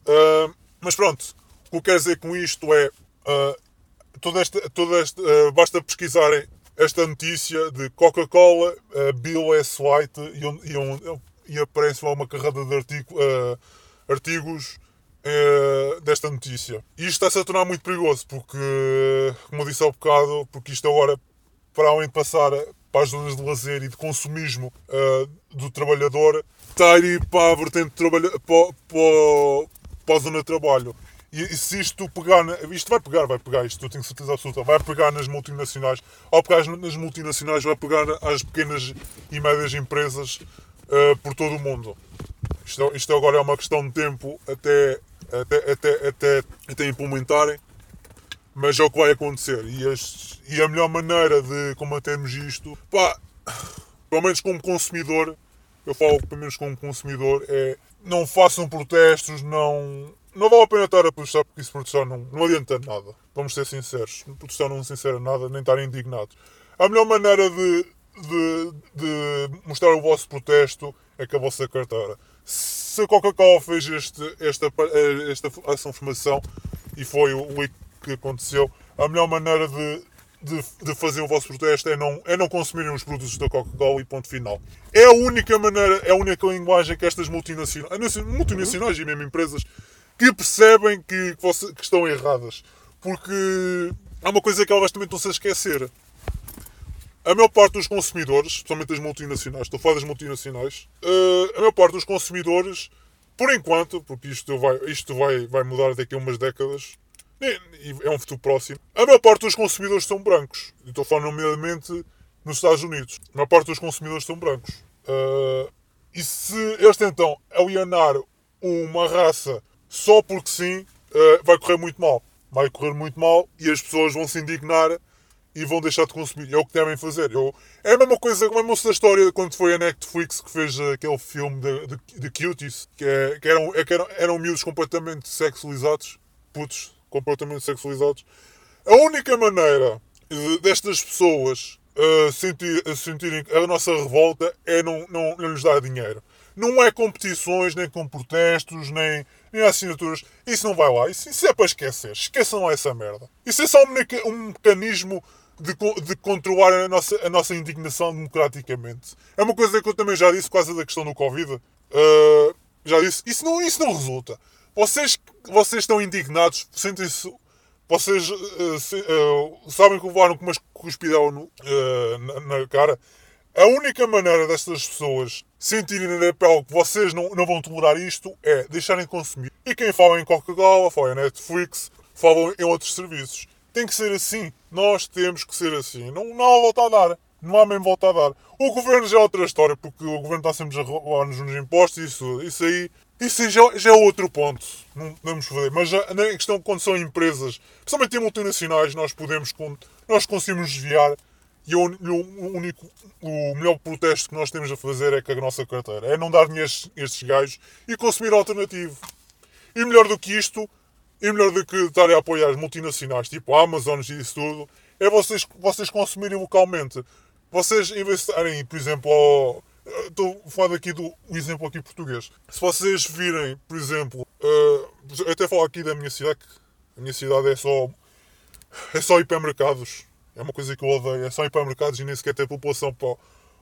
Uh, mas pronto, o que eu quero dizer com isto é uh, toda esta, toda esta, uh, basta pesquisarem esta notícia de Coca-Cola, uh, Bill S. White e, e, e aparece lá uma carrada de artigo, artigos desta notícia. E isto está-se a tornar muito perigoso porque, como eu disse há bocado, porque isto agora, para além de passar para as zonas de lazer e de consumismo do trabalhador, está a ir para a vertente de trabalho, para, para, para a zona de trabalho. E, e se isto pegar, isto vai pegar, vai pegar, isto eu tenho certeza absoluta, vai pegar nas multinacionais, ao pegar nas multinacionais, vai pegar as pequenas e médias empresas uh, por todo o mundo. Isto, isto agora é uma questão de tempo até, até, até, até, até implementarem, mas é o que vai acontecer. E, e a melhor maneira de combatermos isto, pá, pelo menos como consumidor, eu falo pelo menos como consumidor, é não façam protestos, não não vale a pena estar a protestar porque isso protestar não, não adianta nada. Vamos ser sinceros. Protestar não sincera nada, nem estar indignados. A melhor maneira de, de, de, mostrar o vosso protesto é com a vossa carteira. Se a Coca-Cola fez este, esta, esta, essa informação e foi o leak que aconteceu, a melhor maneira de, de, de, fazer o vosso protesto é não, é não consumirem os produtos da Coca-Cola e ponto final. É a única maneira, é a única linguagem que estas multinacionais, multinacionais e mesmo empresas que percebem que, que, estão erradas. Porque há uma coisa que elas também estão-se a esquecer. A maior parte dos consumidores, especialmente as multinacionais, estou a falar das multinacionais, uh, a maior parte dos consumidores, por enquanto, porque isto vai, isto vai, vai mudar daqui a umas décadas, é um futuro próximo, a maior parte dos consumidores são brancos. Estou a falar nomeadamente nos Estados Unidos. A maior parte dos consumidores são brancos. Uh, e se eles tentam alienar uma raça só porque sim, uh, vai correr muito mal. Vai correr muito mal e as pessoas vão se indignar e vão deixar de consumir. É o que devem fazer. Eu, é a mesma coisa, a mesma história quando foi a Netflix que fez aquele filme de, de, de Cuties, que, é, que, eram, é, que eram, eram miúdos completamente sexualizados, putos completamente sexualizados. A única maneira destas pessoas uh, sentir, sentirem a nossa revolta é não, não, não lhes dar dinheiro. Não é competições, nem com protestos, nem, nem assinaturas. Isso não vai lá. Isso, isso é para esquecer. Esqueçam essa merda. Isso é só um, um mecanismo de, de, controlar a nossa, a nossa indignação democraticamente. É uma coisa que eu também já disse por causa da questão do Covid. Uh, já disse. Isso não, isso não resulta. Vocês, vocês estão indignados, sentem-se. Vocês uh, se, uh, sabem que levaram com uma cuspidão na, na cara. A única maneira destas pessoas sentirem na pele que vocês não, não vão tolerar isto é deixarem de consumir. E quem fala em Coca-Cola, fala em Netflix, falam em outros serviços. Tem que ser assim. Nós temos que ser assim. Não, não há volta a dar. Não há mesmo volta a dar. O governo já é outra história, porque o governo está sempre a roubar-nos nos impostos. Isso, isso aí isso já, já é outro ponto. Não podemos fazer. Mas já, na questão quando são empresas, principalmente em multinacionais, nós podemos nós conseguimos desviar e o, o, único, o melhor protesto que nós temos a fazer é com a nossa carteira. É não dar dinheiro a estes gajos e consumir alternativo. E melhor do que isto, e melhor do que estar a apoiar as multinacionais, tipo a Amazon e isso tudo, é vocês, vocês consumirem localmente. Vocês investirem, por exemplo, ao, estou falando aqui do exemplo aqui português. Se vocês virem, por exemplo, uh, até falo aqui da minha cidade, que a minha cidade é só, é só hipermercados é uma coisa que eu odeio. É só ir para mercados e nem sequer ter população para,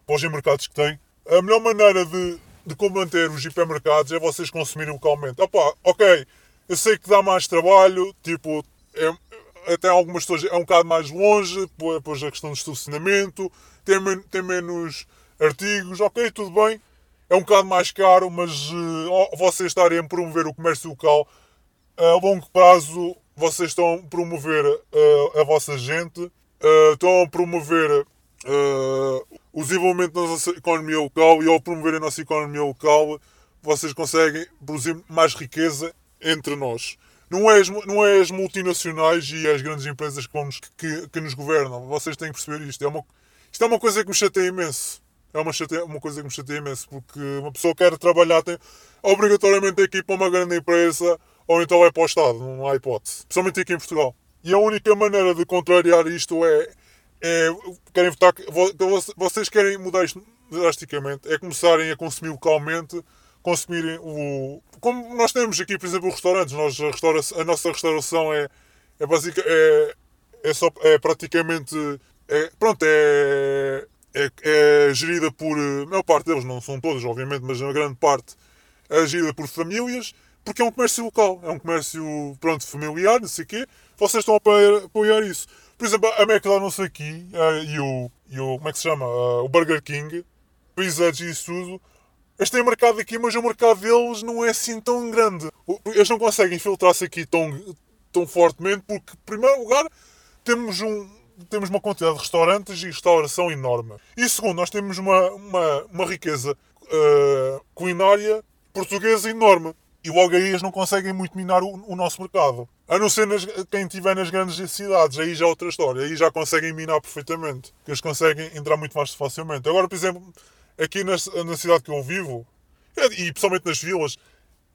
para os mercados que tem. A melhor maneira de, de combater os hipermercados é vocês consumirem localmente. Opa, ok, eu sei que dá mais trabalho, tipo, é, até algumas pessoas é um bocado mais longe, depois a questão do estacionamento, tem, men tem menos artigos, ok, tudo bem. É um bocado mais caro, mas uh, vocês estarem a promover o comércio local, a longo prazo vocês estão a promover uh, a vossa gente uh, estão a promover uh, o desenvolvimento da nossa economia local e ao promover a nossa economia local vocês conseguem produzir mais riqueza entre nós. não é, as, não é as multinacionais e as grandes empresas que, vamos, que, que nos governam. Vocês têm que perceber isto. É uma, isto é uma coisa que me chateia imenso. É uma, chateia, uma coisa que me chateia imenso, porque uma pessoa quer trabalhar, tem obrigatoriamente tem que ir para uma grande empresa ou então vai para o Estado, não há hipótese. Principalmente aqui em Portugal. E a única maneira de contrariar isto é. é querem votar, vocês querem mudar isto drasticamente, é começarem a consumir localmente, consumirem o. Como nós temos aqui, por exemplo, restaurantes, nós, a, restaura, a nossa restauração é, é, basic, é, é, só, é praticamente. É, pronto, é, é, é gerida por. A maior parte deles, não são todos, obviamente, mas a grande parte é gerida por famílias, porque é um comércio local, é um comércio pronto, familiar, não sei o quê. Vocês estão a apoiar, apoiar isso. Por exemplo, a McDonald's aqui e, o, e o. Como é que se chama? O Burger King, Pizza e isso tudo. Eles têm mercado aqui, mas o mercado deles não é assim tão grande. Eles não conseguem filtrar-se aqui tão, tão fortemente, porque, em primeiro lugar, temos um, temos uma quantidade de restaurantes e restauração enorme. E segundo, nós temos uma, uma, uma riqueza uh, culinária portuguesa enorme. E logo aí eles não conseguem muito minar o, o nosso mercado. A não ser nas, quem estiver nas grandes cidades, aí já é outra história. Aí já conseguem minar perfeitamente. Que eles conseguem entrar muito mais facilmente. Agora, por exemplo, aqui na, na cidade que eu vivo, e principalmente nas vilas,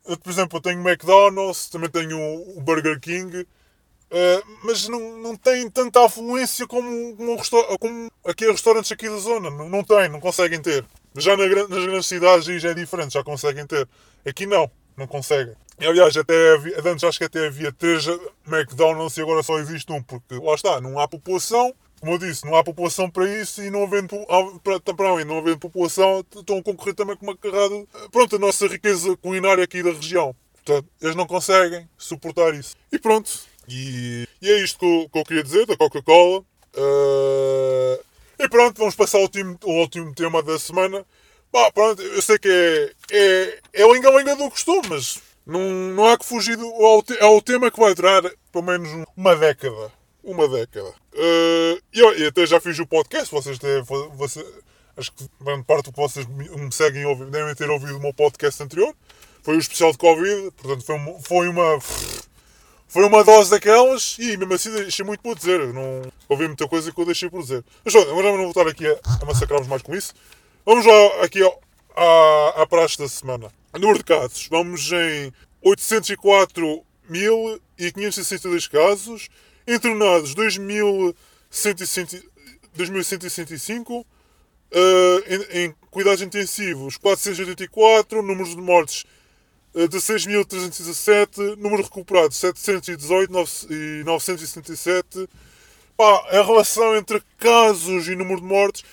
eu, por exemplo, eu tenho McDonald's, também tenho o Burger King, Uh, mas não, não tem tanta afluência como, como, como aqui restaurantes aqui da zona. Não, não tem, não conseguem ter. Já na, nas grandes cidades já é diferente, já conseguem ter. Aqui não, não conseguem. E, aliás, até havia, antes acho que até havia três McDonald's e agora só existe um, porque lá está, não há população. Como eu disse, não há população para isso e não havendo, para, para além, não havendo população, estão a concorrer também com uma carrada. Pronto, a nossa riqueza culinária aqui da região. Portanto, eles não conseguem suportar isso. E pronto, e, e é isto que eu, que eu, queria dizer da Coca-Cola. Uh, e pronto, vamos passar ao último, ao último tema da semana. Bah, pronto, eu sei que é, é, é linga-linga do costume, mas não, não há que fugir ao, ao tema que vai durar pelo menos uma década. Uma década. Uh, e até já fiz o podcast, vocês. Você, acho que grande parte do que vocês me seguem devem ter ouvido o meu podcast anterior. Foi o especial de Covid, portanto foi uma, foi uma foi uma dose daquelas e mesmo assim deixei muito por dizer. Não ouvi muita coisa que eu deixei por dizer. Mas agora não vou voltar aqui a, a massacrar-vos mais com isso. Vamos lá aqui ao, à, à praxe da semana. Número de casos. Vamos em 804.562 casos. Internados 2.165. Uh, em, em cuidados intensivos 484. Números de mortes 16.317, número recuperado 718 e 977. Pá, a relação entre casos e número de mortes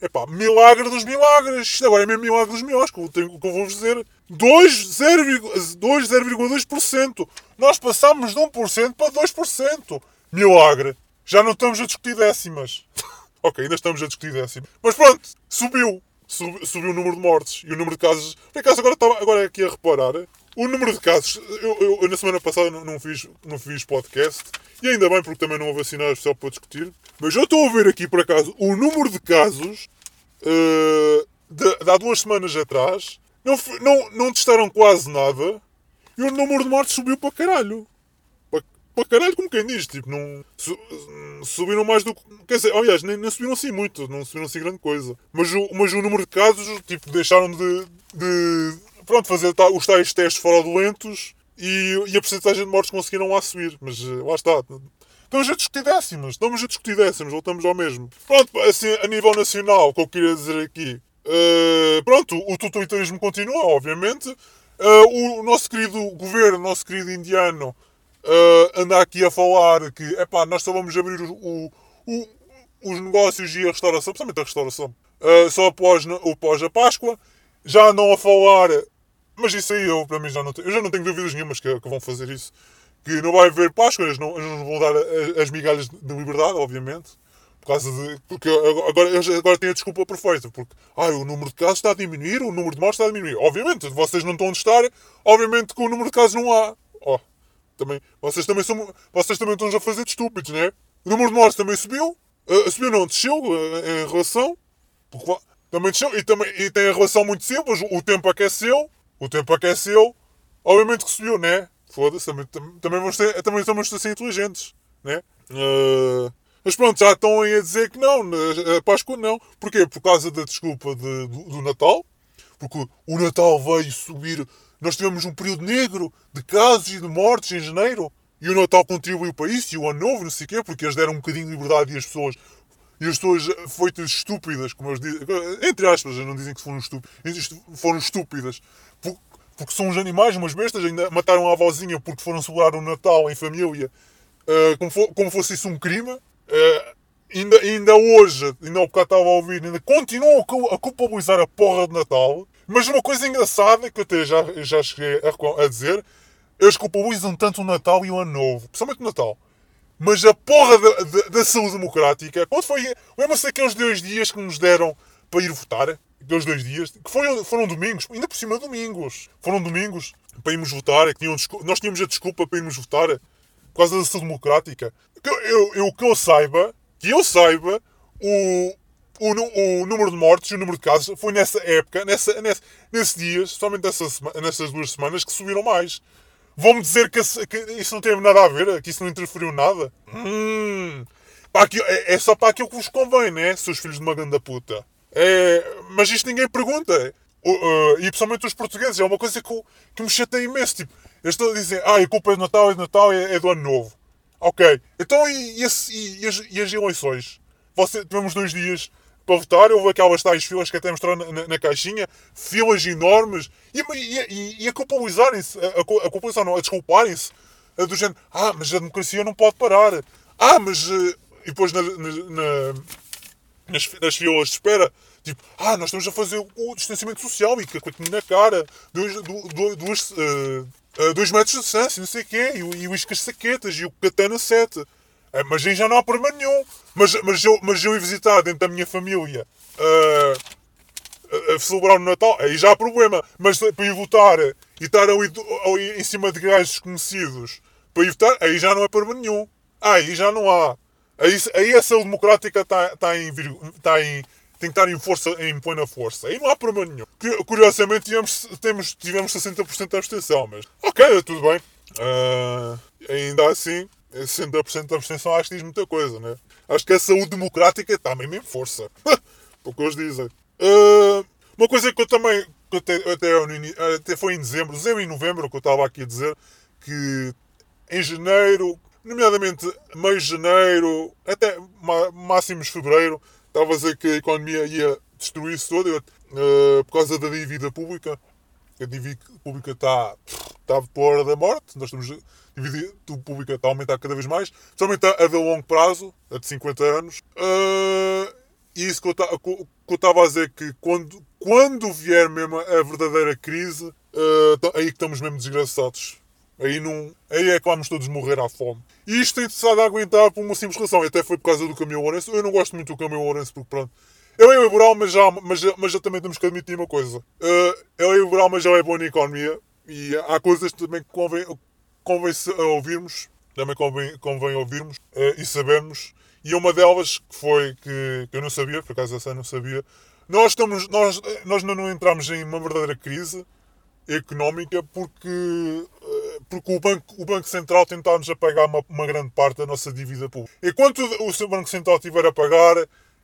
é pá, milagre dos milagres. Isto agora é mesmo milagre dos milagres, que eu, tenho, que eu vou dizer. 2,02%. Nós passámos de 1% para 2%. Milagre. Já não estamos a discutir décimas. *laughs* ok, ainda estamos a discutir décimas. Mas pronto, subiu subiu o número de mortes e o número de casos. Por acaso, agora, estava, agora aqui a reparar, o número de casos. Eu, eu, eu na semana passada não, não, fiz, não fiz podcast e ainda bem porque também não houve sinais especial para discutir. Mas eu estou a ver aqui, por acaso, o número de casos uh, de, de há duas semanas atrás. Não, não, não testaram quase nada e o número de mortes subiu para caralho para caralho, como quem diz, tipo, não su, subiram mais do que. Quer dizer, aliás, nem, nem subiram assim muito, não subiram assim grande coisa. Mas o, mas o número de casos, tipo, deixaram de. de pronto, fazer os tais testes fraudulentos e, e a porcentagem de mortes conseguiram lá subir. Mas eh, lá está. Estamos a discutir décimas, estamos a discutir décimas, voltamos ao mesmo. Pronto, assim, a nível nacional, o que eu queria dizer aqui. Uh, pronto, o totalitarismo continua, obviamente. Uh, o nosso querido governo, o nosso querido indiano, uh, anda aqui a falar que epá, nós só vamos abrir o, o, os negócios e a restauração, principalmente a restauração, uh, só após, após a Páscoa. Já andam a falar, mas isso aí eu para mim já não tenho, eu já não tenho dúvidas nenhumas que, que vão fazer isso. Que não vai haver Páscoa, eles não, eles não vão dar as migalhas de liberdade, obviamente. Por causa de. Porque agora, agora têm a desculpa perfeita. Porque ah, o número de casos está a diminuir, o número de mortes está a diminuir. Obviamente, vocês não estão a estar, obviamente que o número de casos não há. Oh, também, vocês, também são, vocês também estão a fazer de estúpidos, né? O número de mortes também subiu. Uh, subiu não, desceu uh, em relação. Porque, também desceu. E, também, e tem a relação muito simples. O tempo aqueceu. O tempo aqueceu. Obviamente que subiu, né? Foda-se, também, também, vamos ter, também estamos a ser inteligentes, né? Uh, mas pronto, já estão aí a dizer que não, a Páscoa não. Porquê? Por causa da desculpa de, do, do, Natal. Porque o Natal veio subir. Nós tivemos um período negro de casos e de mortes em janeiro. E o Natal contribuiu para isso. E o Ano Novo, não sei o quê, porque eles deram um bocadinho de liberdade e as pessoas. E as pessoas feitas estúpidas, como eles dizem. Entre aspas, não dizem que foram estúpidas. Foram estúpidas. Porque, são uns animais, umas bestas. Ainda mataram a avózinha porque foram celebrar o Natal em família. Uh, como, for, como fosse isso um crime. Uh, ainda, ainda hoje, ainda há bocado estava a ouvir, ainda continuam a culpabilizar a porra de Natal. Mas uma coisa engraçada que eu até já, já cheguei a, a dizer, eles culpabilizam tanto o Natal e o Ano Novo, principalmente o Natal. Mas a porra da, da, da saúde democrática, quando foi. Lembra-se daqueles dois dias que nos deram para ir votar? Aqueles dois dias, que foram, foram domingos, ainda por cima domingos. Foram domingos para irmos votar. Que tinham, nós tínhamos a desculpa para irmos votar por causa da saúde democrática. Que eu, eu, que eu saiba, que eu saiba, o, o, o, número de mortes e o número de casos foi nessa época, nessa, nesse, nesses dias, somente nessas, nessas duas semanas, que subiram mais. Vão-me dizer que, que, isso não teve nada a ver, que isso não interferiu nada. Hum, é, é, só para aquilo que vos convém, né? Seus filhos de uma grande puta. É, mas isto ninguém pergunta. Uh, e principalmente os portugueses, é uma coisa que, que me chateia imenso. Tipo, eles estão a dizer, ah, a culpa é de Natal, é de Natal, é, é do Ano Novo. Ok, então e, e, e, as, e as, eleições? Você, tivemos dois dias para votar, houve aquelas tais filas que até mostraram na, na, na caixinha, filas enormes, e, e, e a culpabilizarem-se, a, a culpabilizar, não, a desculparem-se, do género, ah, mas a democracia não pode parar. Ah, mas. Eh, e depois na, na, nas, nas filas de espera, tipo, ah, nós estamos a fazer o distanciamento social e com a na cara, dois, duas, duas, uh, dois metros de distância, não sei o quê, e, e o Saquetas e o Catana 7. É, mas aí já não há problema nenhum. Mas, mas, eu, mas eu ir visitar dentro da minha família uh, a celebrar o Natal, aí já há problema. Mas para ir votar e estar ali, ali em cima de gajos desconhecidos para ir votar, aí já não é problema nenhum. Aí já não há. Aí, aí a saúde democrática está tá em, tá em. Tem que estar em força, em plena força. Aí não há problema nenhum. Curiosamente tivemos, temos, tivemos 60% de abstenção, mas. Ok, tudo bem. Uh, ainda assim, 60% de abstenção acho que diz muita coisa, né? Acho que a saúde democrática está mesmo em força. *laughs* Porque eles dizem. Uh, uma coisa que eu também. Que até, até, até foi em dezembro, dezembro e novembro, que eu estava aqui a dizer que em janeiro, nomeadamente meio de janeiro, até máximos fevereiro, estava a dizer que a economia ia destruir-se toda uh, por causa da dívida pública. A dívida pública está, está por hora da morte. Nós estamos dívida pública está a aumentar cada vez mais, somente a, de longo prazo, a de 50 anos. Uh, e isso que eu estava a dizer que quando, quando vier mesmo a verdadeira crise, uh, aí que estamos mesmo desgraçados. Aí, não, aí é que vamos todos morrer à fome. E isto tem a aguentar por uma simples razão. Até foi por causa do Camilo Lourenço. Eu não gosto muito do Camilo Lourenço porque, pronto, ele é liberal, mas já, mas, mas já também temos que admitir uma coisa. Uh, ele é liberal, mas já é bom na economia. E há coisas também que convém, convém ouvirmos, também convém, convém ouvirmos uh, e sabermos. E uma delas que foi que, que eu não sabia, por acaso essa eu não sabia, nós, estamos, nós, nós não entramos em uma verdadeira crise económica porque, uh, porque o, banco, o Banco Central tentar-nos a pagar uma, uma grande parte da nossa dívida pública. Enquanto o, o Banco Central estiver a pagar,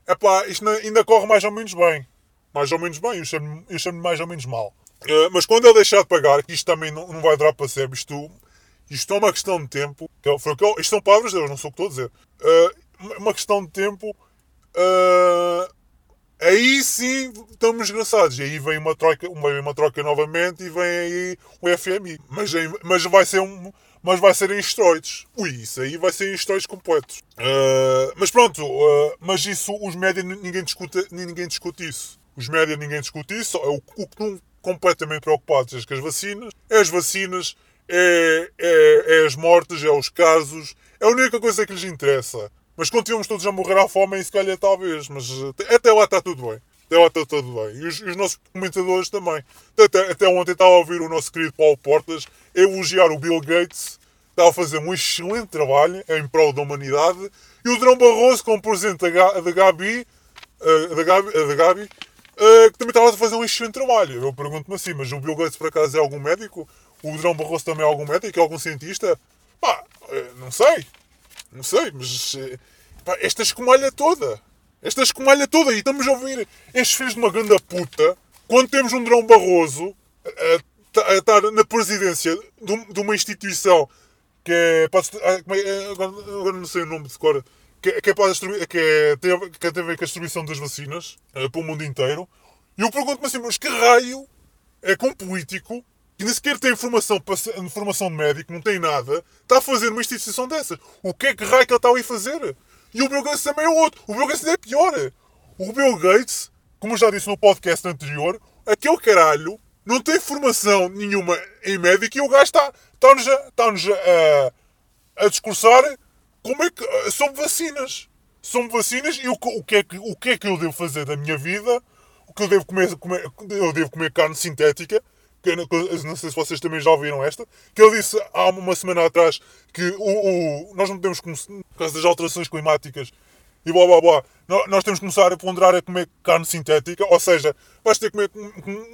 epá, isto ainda corre mais ou menos bem. Mais ou menos bem, eu chamo, eu chamo mais ou menos mal. Uh, mas quando ele deixar de pagar, que isto também não, não vai durar para sempre, isto isto é uma questão de tempo. Que foi que isto são palavras de Deus, não sou o que estou a dizer. Uh, uma questão de tempo. Uh, aí sim estamos desgraçados. E aí vem uma troca, vem uma troca novamente e vem aí o FMI. Mas, mas vai ser um. Mas vai ser em esteroides. Ui, isso aí vai ser em esteroides completos. Uh, mas pronto, uh, mas isso, os médias, ninguém discute, ninguém discute isso. Os médias, ninguém discute isso. O, o que estão completamente preocupados é com as vacinas. É as vacinas é, é, é as mortes, é os casos, é a única coisa que lhes interessa. Mas continuamos todos a morrer à fome, e se calhar talvez, mas até lá está tudo bem. Até lá está tudo bem. E os, os nossos comentadores também. Até, até ontem estava a ouvir o nosso querido Paulo Portas elogiar o Bill Gates, estava a fazer um excelente trabalho em prol da humanidade. E o Drão Barroso, como presidente da, da Gabi, eh, da Gabi, da Gabi que também estava a fazer um excelente trabalho. Eu pergunto-me assim, mas o Bill Gates por acaso é algum médico? O Drão Barroso também é algum médico? É algum cientista? Pá, não sei. Não sei, mas uh, pá, esta escumalha toda. Esta escumalha toda. E estamos a ouvir estes filhos de uma grande puta quando temos um Drão Barroso a estar na presidência de uma instituição que é. é agora não sei o nome de cor que, que, é, para que, é, tem, que tem a ver com a distribuição das vacinas uh, para o mundo inteiro. E eu pergunto-me assim, mas que raio é que um político que nem sequer tem informação, informação de médico, não tem nada, está a fazer uma instituição dessa? O que é que raio que ele está a ir fazer? E o Bill Gates também é outro. O Bill Gates é pior. O Bill Gates, como eu já disse no podcast anterior, aquele caralho não tem formação nenhuma em médico e o gajo está-nos está, está a, a discursar como é que. São vacinas. São vacinas e o, o, que é que, o que é que eu devo fazer da minha vida? O que eu devo comer? comer eu devo comer carne sintética. Que eu não sei se vocês também já ouviram esta. Que ele disse há uma semana atrás que o, o nós não podemos, por causa das alterações climáticas e blá blá blá, nós temos que começar a ponderar a comer carne sintética. Ou seja, vais ter que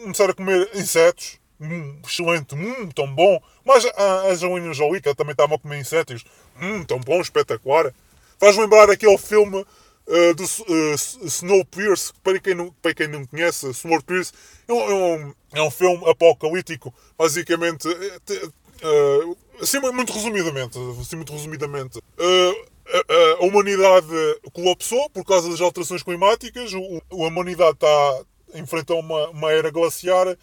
começar a comer insetos Hum, excelente, hum, tão bom. Mas a Angelina Jolie, que também estava a comer insetos, hum, tão bom, espetacular. Faz lembrar aquele filme uh, do uh, Snowpiercer, para quem, não, para quem não conhece, Snowpiercer é um, é um, é um filme apocalíptico, basicamente, uh, assim muito resumidamente, assim muito resumidamente. Uh, a, a, humanidade colapsou por causa das alterações climáticas, o, a humanidade está enfrenta uma, uma era glaciar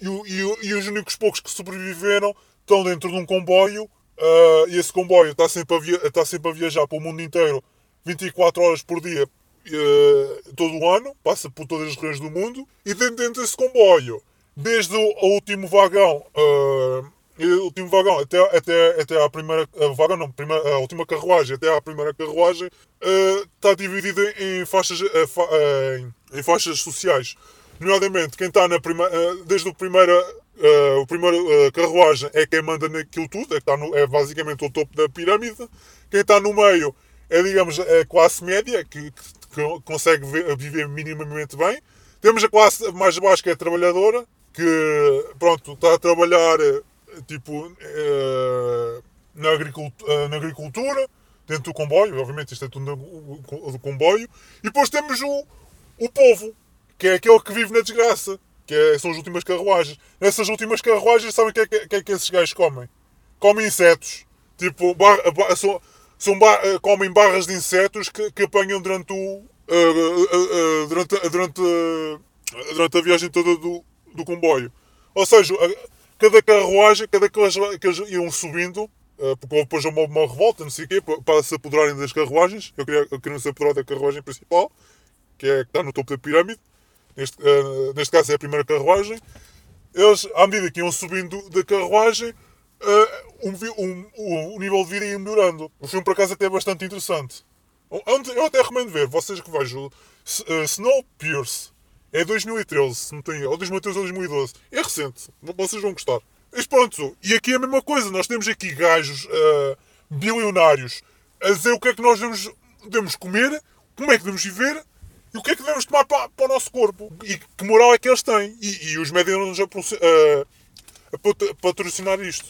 e, e, e, os únicos poucos que sobreviveram estão dentro de um comboio uh, e esse comboio está sempre, a via, está sempre a viajar para o mundo inteiro 24 horas por dia uh, todo o ano, passa por todas as regiões do mundo e dentro, desse comboio, desde o último vagão uh, o último vagão até, até, até a primeira a vagão, não, primeira, a última carruagem até à primeira carruagem uh, está dividida em faixas, fa, em, em, faixas sociais nomeadamente quem está na primeira, eh, desde o primeiro, uh, o primeiro uh, carruagem é quem manda naquilo tudo, é, que está no, é basicamente o topo da pirâmide. Quem está no meio é, digamos, a classe média, que, que consegue viver minimamente bem. Temos a classe mais baixa, que é a trabalhadora, que, pronto, está a trabalhar, tipo, uh, na, agricultura, na agricultura, dentro do comboio, obviamente isto é tudo do comboio. E depois temos o, o povo, que é aquele que vive na desgraça, que é, são as últimas carruagens. Nessas últimas carruagens, sabem o que, é, que, é que esses gajos comem? Comem insetos. Tipo, bar, bar, são, são eh, comem barras de insetos que, que apanham durante o. Uh, uh, durante, durante, durante a viagem toda do, do comboio. Ou seja, cada carruagem, cada eles, que eles iam subindo, porque houve depois uma, uma revolta, não sei o quê, para se apoderarem das carruagens. Eu queria, eu queria se apoderar da carruagem principal, que é que está no topo da pirâmide neste, neste caso é a primeira carruagem, eles, à medida que iam subindo da carruagem, uh, o nível de vida ia melhorando. O filme, por acaso, até é bastante interessante. Eu até recomendo ver, vocês que vejam, uh, Snowpiercer, é 2013, se não tenho, ou 2013 ou 2012. É recente, vocês vão gostar. Mas pronto, e aqui é a mesma coisa, nós temos aqui gajos uh, bilionários a dizer o que é que nós devemos, devemos comer, como é que devemos viver e o que é que devemos tomar para, para o nosso corpo? E que moral é que eles têm? E, e os médicos nos a, a, a, patrocinar isto.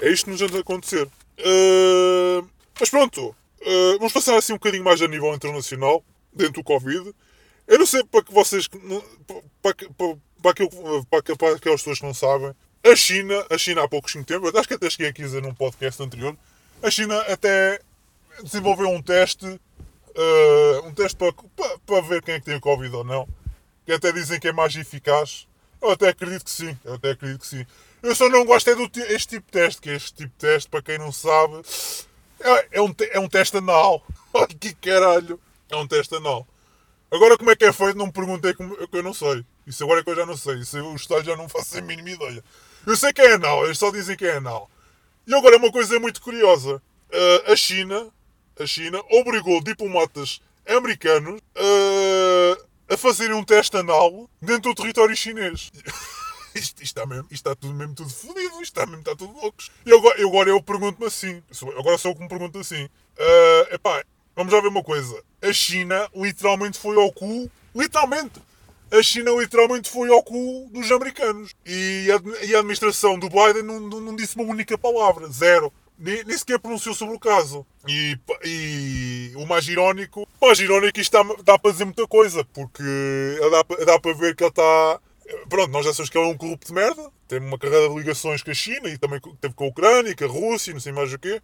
É isto que nos anda a acontecer. Uh, mas pronto, uh, vamos passar assim um bocadinho mais a nível internacional, dentro do Covid. Eu não sei para que vocês. Para, para, para, aquilo, para, para aquelas pessoas que não sabem, a China, a China há pouquinho tempo, acho que até cheguei aqui a dizer num podcast anterior, a China até desenvolveu um teste uh, um teste para, para, para, ver quem é que tem Covid ou não. Que até dizem que é mais eficaz. Eu até acredito que sim. Eu até acredito que sim. Eu só não gosto é do este tipo de teste, que é este tipo de teste, para quem não sabe, é, é, um, é um teste anal. *laughs* Olha que caralho. É um teste anal. Agora como é que é feito, não me perguntei como que eu não sei. Isso agora é que eu já não sei. Isso eu estágio já não *laughs* faço a mínima ideia. Eu sei que é anal, eles só dizem que é anal. E agora uma coisa muito curiosa. Uh, a China a China obrigou diplomatas americanos uh, a fazerem um teste anal dentro do território chinês. *laughs* *laughs* Isto, isto, está mesmo, isto está tudo mesmo tudo fodido, isto está mesmo está tudo loucos. E agora, eu, agora eu pergunto-me assim, agora sou eu que me pergunto assim, uh, epá, vamos já ver uma coisa. A China literalmente foi ao cu, literalmente, a China literalmente foi ao cu dos americanos. E a, e a administração do Biden não, não, não, disse uma única palavra, zero. Nem, nem sequer pronunciou sobre o caso. E, e o mais irónico, o mais irónico isto dá, dá para dizer muita coisa, porque dá, dá para ver que ele está. Pronto, nós já sabemos que ele é um corrupto de merda, tem uma carreira de ligações com a China e também teve com a Ucrânia, com a Rússia, não sei mais o quê.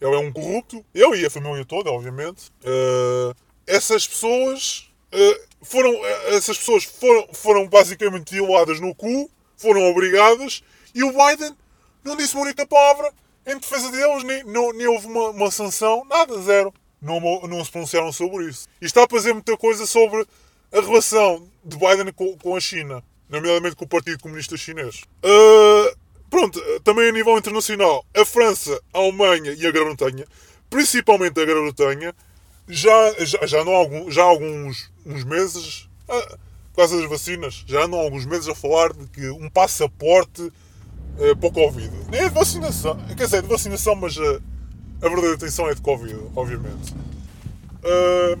Ele é um corrupto, ele e a família toda, obviamente. Uh, essas pessoas uh, foram, uh, essas pessoas foram, foram basicamente violadas no cu, foram obrigadas, e o Biden não disse uma única palavra em defesa deles, nem, não, nem houve uma, uma sanção, nada, zero. Não, não se pronunciaram sobre isso. E está a fazer muita coisa sobre a relação de Biden com, com a China, nomeadamente com o Partido Comunista Chinês. Uh, pronto, também a nível internacional, a França, a Alemanha e a Grã-Bretanha, principalmente a Grã-Bretanha, já, já, já, há, algum, já alguns uns meses, ah, por causa das vacinas, já andam há alguns meses a falar de que um passaporte uh, para o Covid. Nem é de vacinação, quer dizer, é de vacinação, mas a, a verdadeira atenção é de Covid, obviamente. Uh,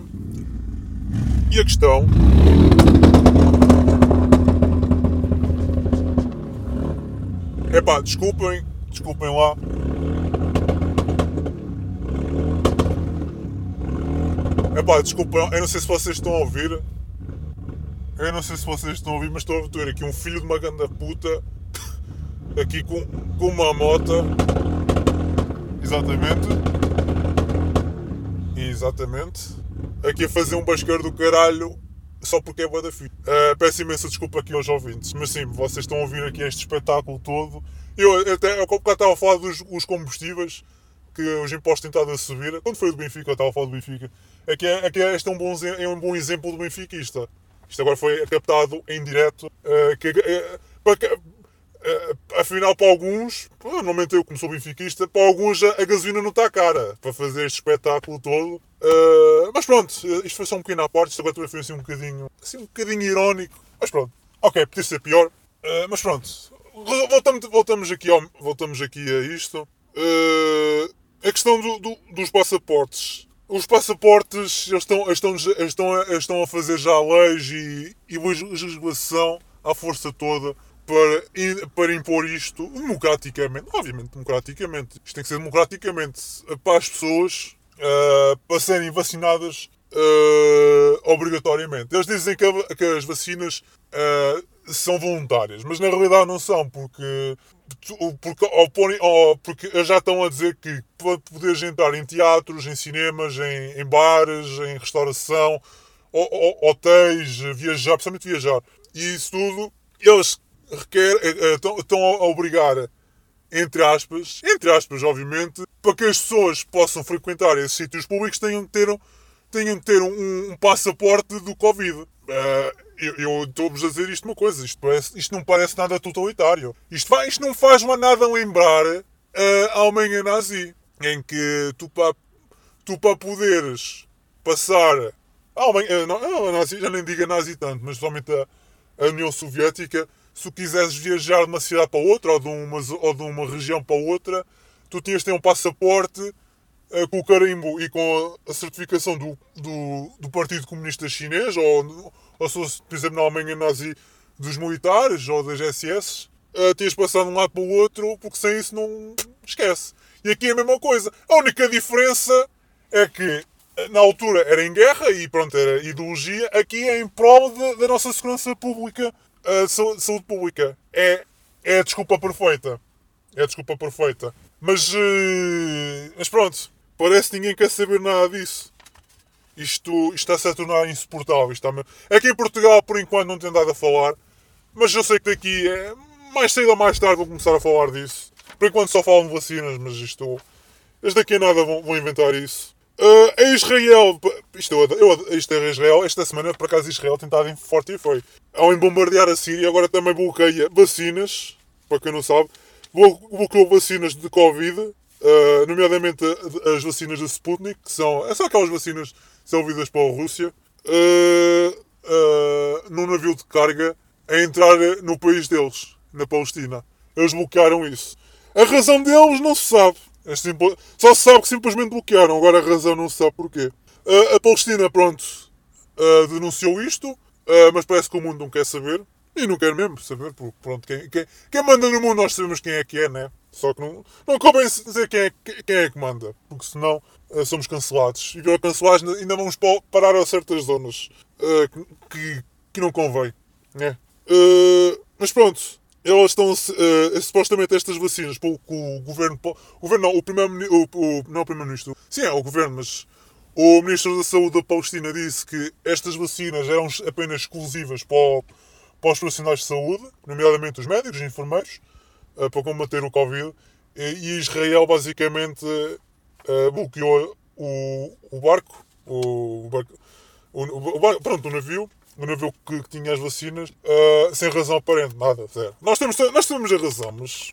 e a questão. Epá, desculpem, desculpem lá. Epá, desculpa, eu não sei se vocês estão a ouvir. Eu não sei se vocês estão a ouvir, mas estou a ver aqui um filho de uma ganda puta *laughs* aqui com, com uma moto. Exatamente. Exatamente. Aqui a fazer um basqueiro do caralho só porque é boa da filha. Uh, peço imensa desculpa aqui aos ouvintes, mas sim, vocês estão a ouvir aqui este espetáculo todo. Eu até, eu, como estava a falar dos combustíveis, que os impostos têm estado a subir. Quando foi do Benfica, eu estava a falar do Benfica. É que, é, é que este é um, bom, é um bom exemplo do benfiquista. Isto agora foi captado em direto. Uh, que, uh, para, afinal, para alguns, normalmente eu como sou benfiquista, para alguns a, gasolina não está cara para fazer este espetáculo todo. Uh, mas pronto, isto foi só um bocadinho à parte. Isto agora também foi assim um bocadinho, assim, um bocadinho irónico. Mas pronto, ok, podia ser pior. Uh, mas pronto, voltamos, voltamos, aqui ao, voltamos aqui a isto. Uh, a questão do, do, dos passaportes. Os passaportes eles estão, estão, estão, estão a fazer já leis e, e legislação à força toda para, para impor isto democraticamente. Obviamente, democraticamente. Isto tem que ser democraticamente para as pessoas uh, para serem vacinadas uh, obrigatoriamente. Eles dizem que, a, que as vacinas uh, são voluntárias, mas na realidade não são, porque porque, ou, porque já estão a dizer que para poderes entrar em teatros, em cinemas, em, em bares, em restauração, hotéis, viajar, principalmente viajar, e isso tudo, eles requer, estão, eh, estão a obrigar, entre aspas, entre aspas, obviamente, para que as pessoas possam frequentar esses sítios públicos tenham que ter, tenham que ter um, um passaporte do Covid. Uh, eu estou-vos a dizer isto uma coisa, isto, parece, isto não parece nada totalitário. Isto, vai, isto não faz nada lembrar a Alemanha nazi, em que tu para tu para poderes passar a Alemanha, não, a nazi, já nem diga nazi tanto, mas somente a, a União Soviética, se tu quiseres viajar de uma cidade para outra ou de uma, ou de uma região para outra, tu tinhas de ter um passaporte uh, com o carimbo e com a, a certificação do, do, do Partido Comunista Chinês ou ou se por exemplo, na Alemanha nazi dos militares ou das SS, uh, tinhas passado de um lado para o outro, porque sem isso não esquece. E aqui é a mesma coisa. A única diferença é que eh, na altura era em guerra e pronto, era ideologia, aqui é em prol de, da nossa segurança pública, uh, saúde, saúde, pública. É, é a desculpa perfeita. É a desculpa perfeita. Mas, uh, mas pronto, parece que ninguém quer saber nada disso isto, isto está-se a tornar insuportável. Está Aqui em Portugal, por enquanto, não tem dado a falar, mas eu sei que daqui, é, mais cedo ou mais tarde, vou começar a falar disso. Por enquanto só falam de vacinas, mas isto. Eles daqui a nada vão, vão inventar isso. Uh, a Israel, isto, eu, isto é Israel, esta semana por acaso Israel tem estado em forte e foi. Ao bombardear a Síria, agora também bloqueia vacinas, para quem não sabe, bloqueou vacinas de Covid, uh, nomeadamente as vacinas da Sputnik, que são, são aquelas vacinas desenvolvidas pela Rússia, uh, uh, num navio de carga a entrar no país deles, na Palestina. Eles bloquearam isso. A razão deles não se sabe. É só se sabe que simplesmente bloquearam. Agora a razão não se sabe porquê. A Palestina, pronto, denunciou isto. Mas parece que o mundo não quer saber. E não quer mesmo saber, porque pronto, quem, quem, quem manda no mundo nós sabemos quem é que é, né? Só que não, não convém dizer quem é, quem é que manda, porque senão uh, somos cancelados. E pior cancelados ainda vamos parar a certas zonas uh, que, que não convém, né? Uh, mas pronto, elas estão supostamente estas vacinas, pelo que o governo, o governo não, o primeiro o, o, não o primeiro-ministro, sim é o governo, mas o ministro da Saúde da Palestina disse que estas vacinas eram apenas exclusivas para, o, para os profissionais de saúde, nomeadamente os médicos e enfermeiros, uh, para combater o Covid. E, Israel basicamente uh, bloqueou o, o barco, o, barco, o, o, barco, pronto, o navio, navio que, que tinha as vacinas, uh, sem razão aparente, nada, zero. Nós temos, nós temos a razão, mas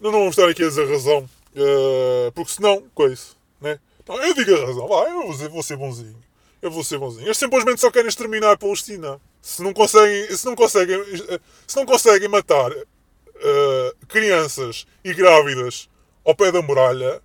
não, não vamos estar aqui a dizer razão, porque senão, coisa, né? Não, eu digo a razão, vai, eu vou vou ser bonzinho. Eu vou ser bonzinho. Eles simplesmente só querem exterminar a Palestina. Se não conseguem, se não conseguem, se não conseguem matar uh, crianças e grávidas ao pé da muralha,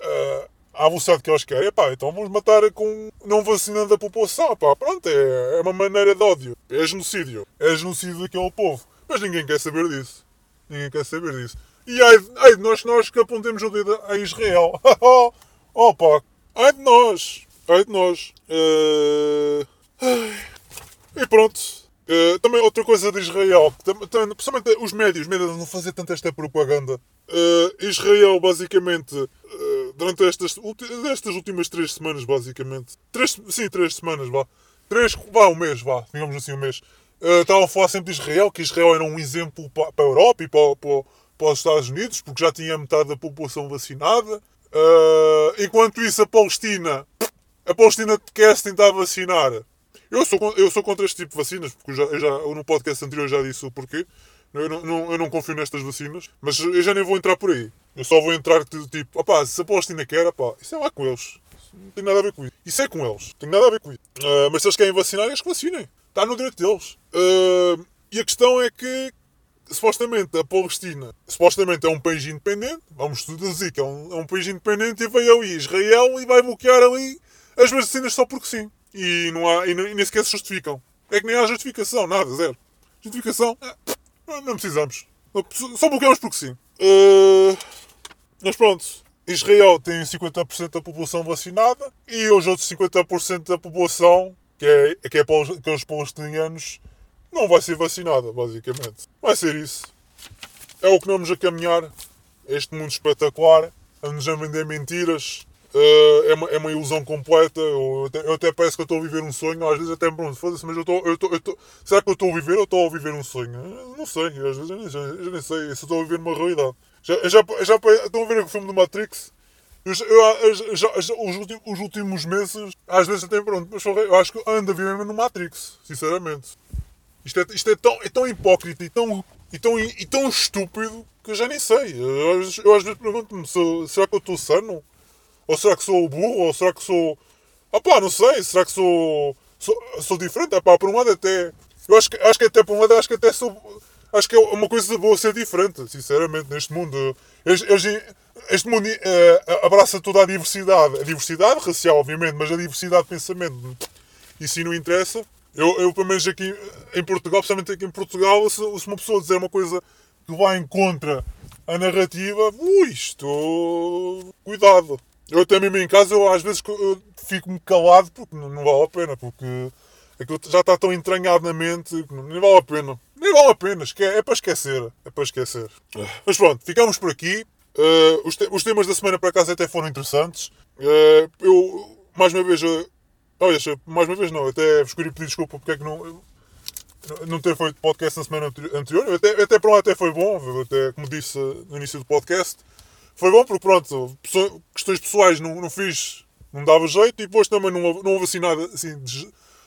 uh, à velocidade que eles querem, pá, então vamos matar com não vacinando a população, pá, pronto, é, é uma maneira de ódio. É genocídio. É genocídio daquele povo. Mas ninguém quer saber disso. Ninguém quer saber disso. E ai, ai de nós, nós que apontemos o dedo a Israel. *laughs* Opa, ai de nós, ai de nós. Uh... E pronto. Uh, também outra coisa de Israel, também, principalmente os médios, os médios não fazer tanta esta propaganda. Uh, Israel, basicamente, durante estas, estas últimas três semanas, basicamente, três, sim, três semanas, vá, três, vá, um mês, vá, digamos assim, um mês, uh, estavam a falar sempre de Israel, que Israel era um exemplo para, para a Europa e para, para, para os Estados Unidos, porque já tinha metade da população vacinada, Uh, enquanto isso, a Palestina, a Palestina quer se tentar vacinar. Eu sou, eu sou contra este tipo de vacinas, porque eu já, eu já, no podcast anterior já disse o porquê. Eu não, não, eu não confio nestas vacinas, mas eu já nem vou entrar por aí. Eu só vou entrar tipo, opá, se a Palestina quer, opá, isso é lá com eles. Não tem nada a ver com isso. Isso é com eles. Não tem nada a ver com isso. Uh, mas se eles querem vacinar, eles que vacinem. Está no direito deles. Uh, e a questão é que supostamente a Palestina supostamente é um país independente, vamos dizer que é um, é um país independente e veio ali Israel e vai bloquear ali as vacinas só porque sim. E, não há, e, nem sequer se justificam. É que nem há justificação, nada, zero. Justificação, é, não precisamos. Só bloqueamos porque sim. Uh, mas pronto, Israel tem 50% da população vacinada e os outros 50% da população, que é, que é, é os palestinianos, não vai ser vacinada, basicamente. Vai ser isso. É o que vamos a caminhar. Este mundo espetacular, a-nos a vender mentiras. Uh, é, uma, é uma ilusão completa. Eu até, eu até parece que eu estou a viver um sonho. Às vezes até me pergunto, foda-se, mas eu estou, eu estou, eu será que eu estou a viver ou estou a viver um sonho? Eu não sei, às vezes eu nem, sei se estou a viver uma realidade. Já, já, já, estão a ver o filme do Matrix? Eu, eu, já, os, últimos, os últimos meses, às vezes até pronto, mas eu acho que ando a viver no Matrix, sinceramente. Isto é, isto é, tão, é tão hipócrita e tão, e, tão, e tão estúpido que eu já nem sei. Eu, eu às vezes pergunto-me: será que eu estou sano? Ou será que sou burro? Ou será que sou. Ah pá, não sei. Será que sou. Sou, sou diferente? Ah pá, por um lado até. Eu acho que, acho que até por um lado acho que até sou. Acho que é uma coisa boa ser diferente, sinceramente, neste mundo. Este, este mundo é, abraça toda a diversidade. A diversidade racial, obviamente, mas a diversidade de pensamento. Se não interessa, eu, eu, pelo menos aqui em Portugal, principalmente aqui em Portugal, se, se uma pessoa dizer uma coisa que vai em contra a narrativa, ui, estou. Cuidado. Eu até mesmo em casa, eu às vezes fico-me calado porque não, não, vale a pena, porque aquilo já está tão entranhado na mente que nem vale a pena. Nem vale a pena, é para esquecer. É para esquecer. Mas pronto, ficamos por aqui. Uh, os, te os, temas da semana para casa até foram interessantes. Uh, eu, mais uma vez, Olha, mais uma vez não, até vos queria pedir desculpa porque é que não, não ter feito podcast na semana anterior. Até, até para até foi bom, até como disse no início do podcast. Foi bom porque pronto, questões pessoais não, não fiz, não dava jeito e depois também não, não houve assim nada assim,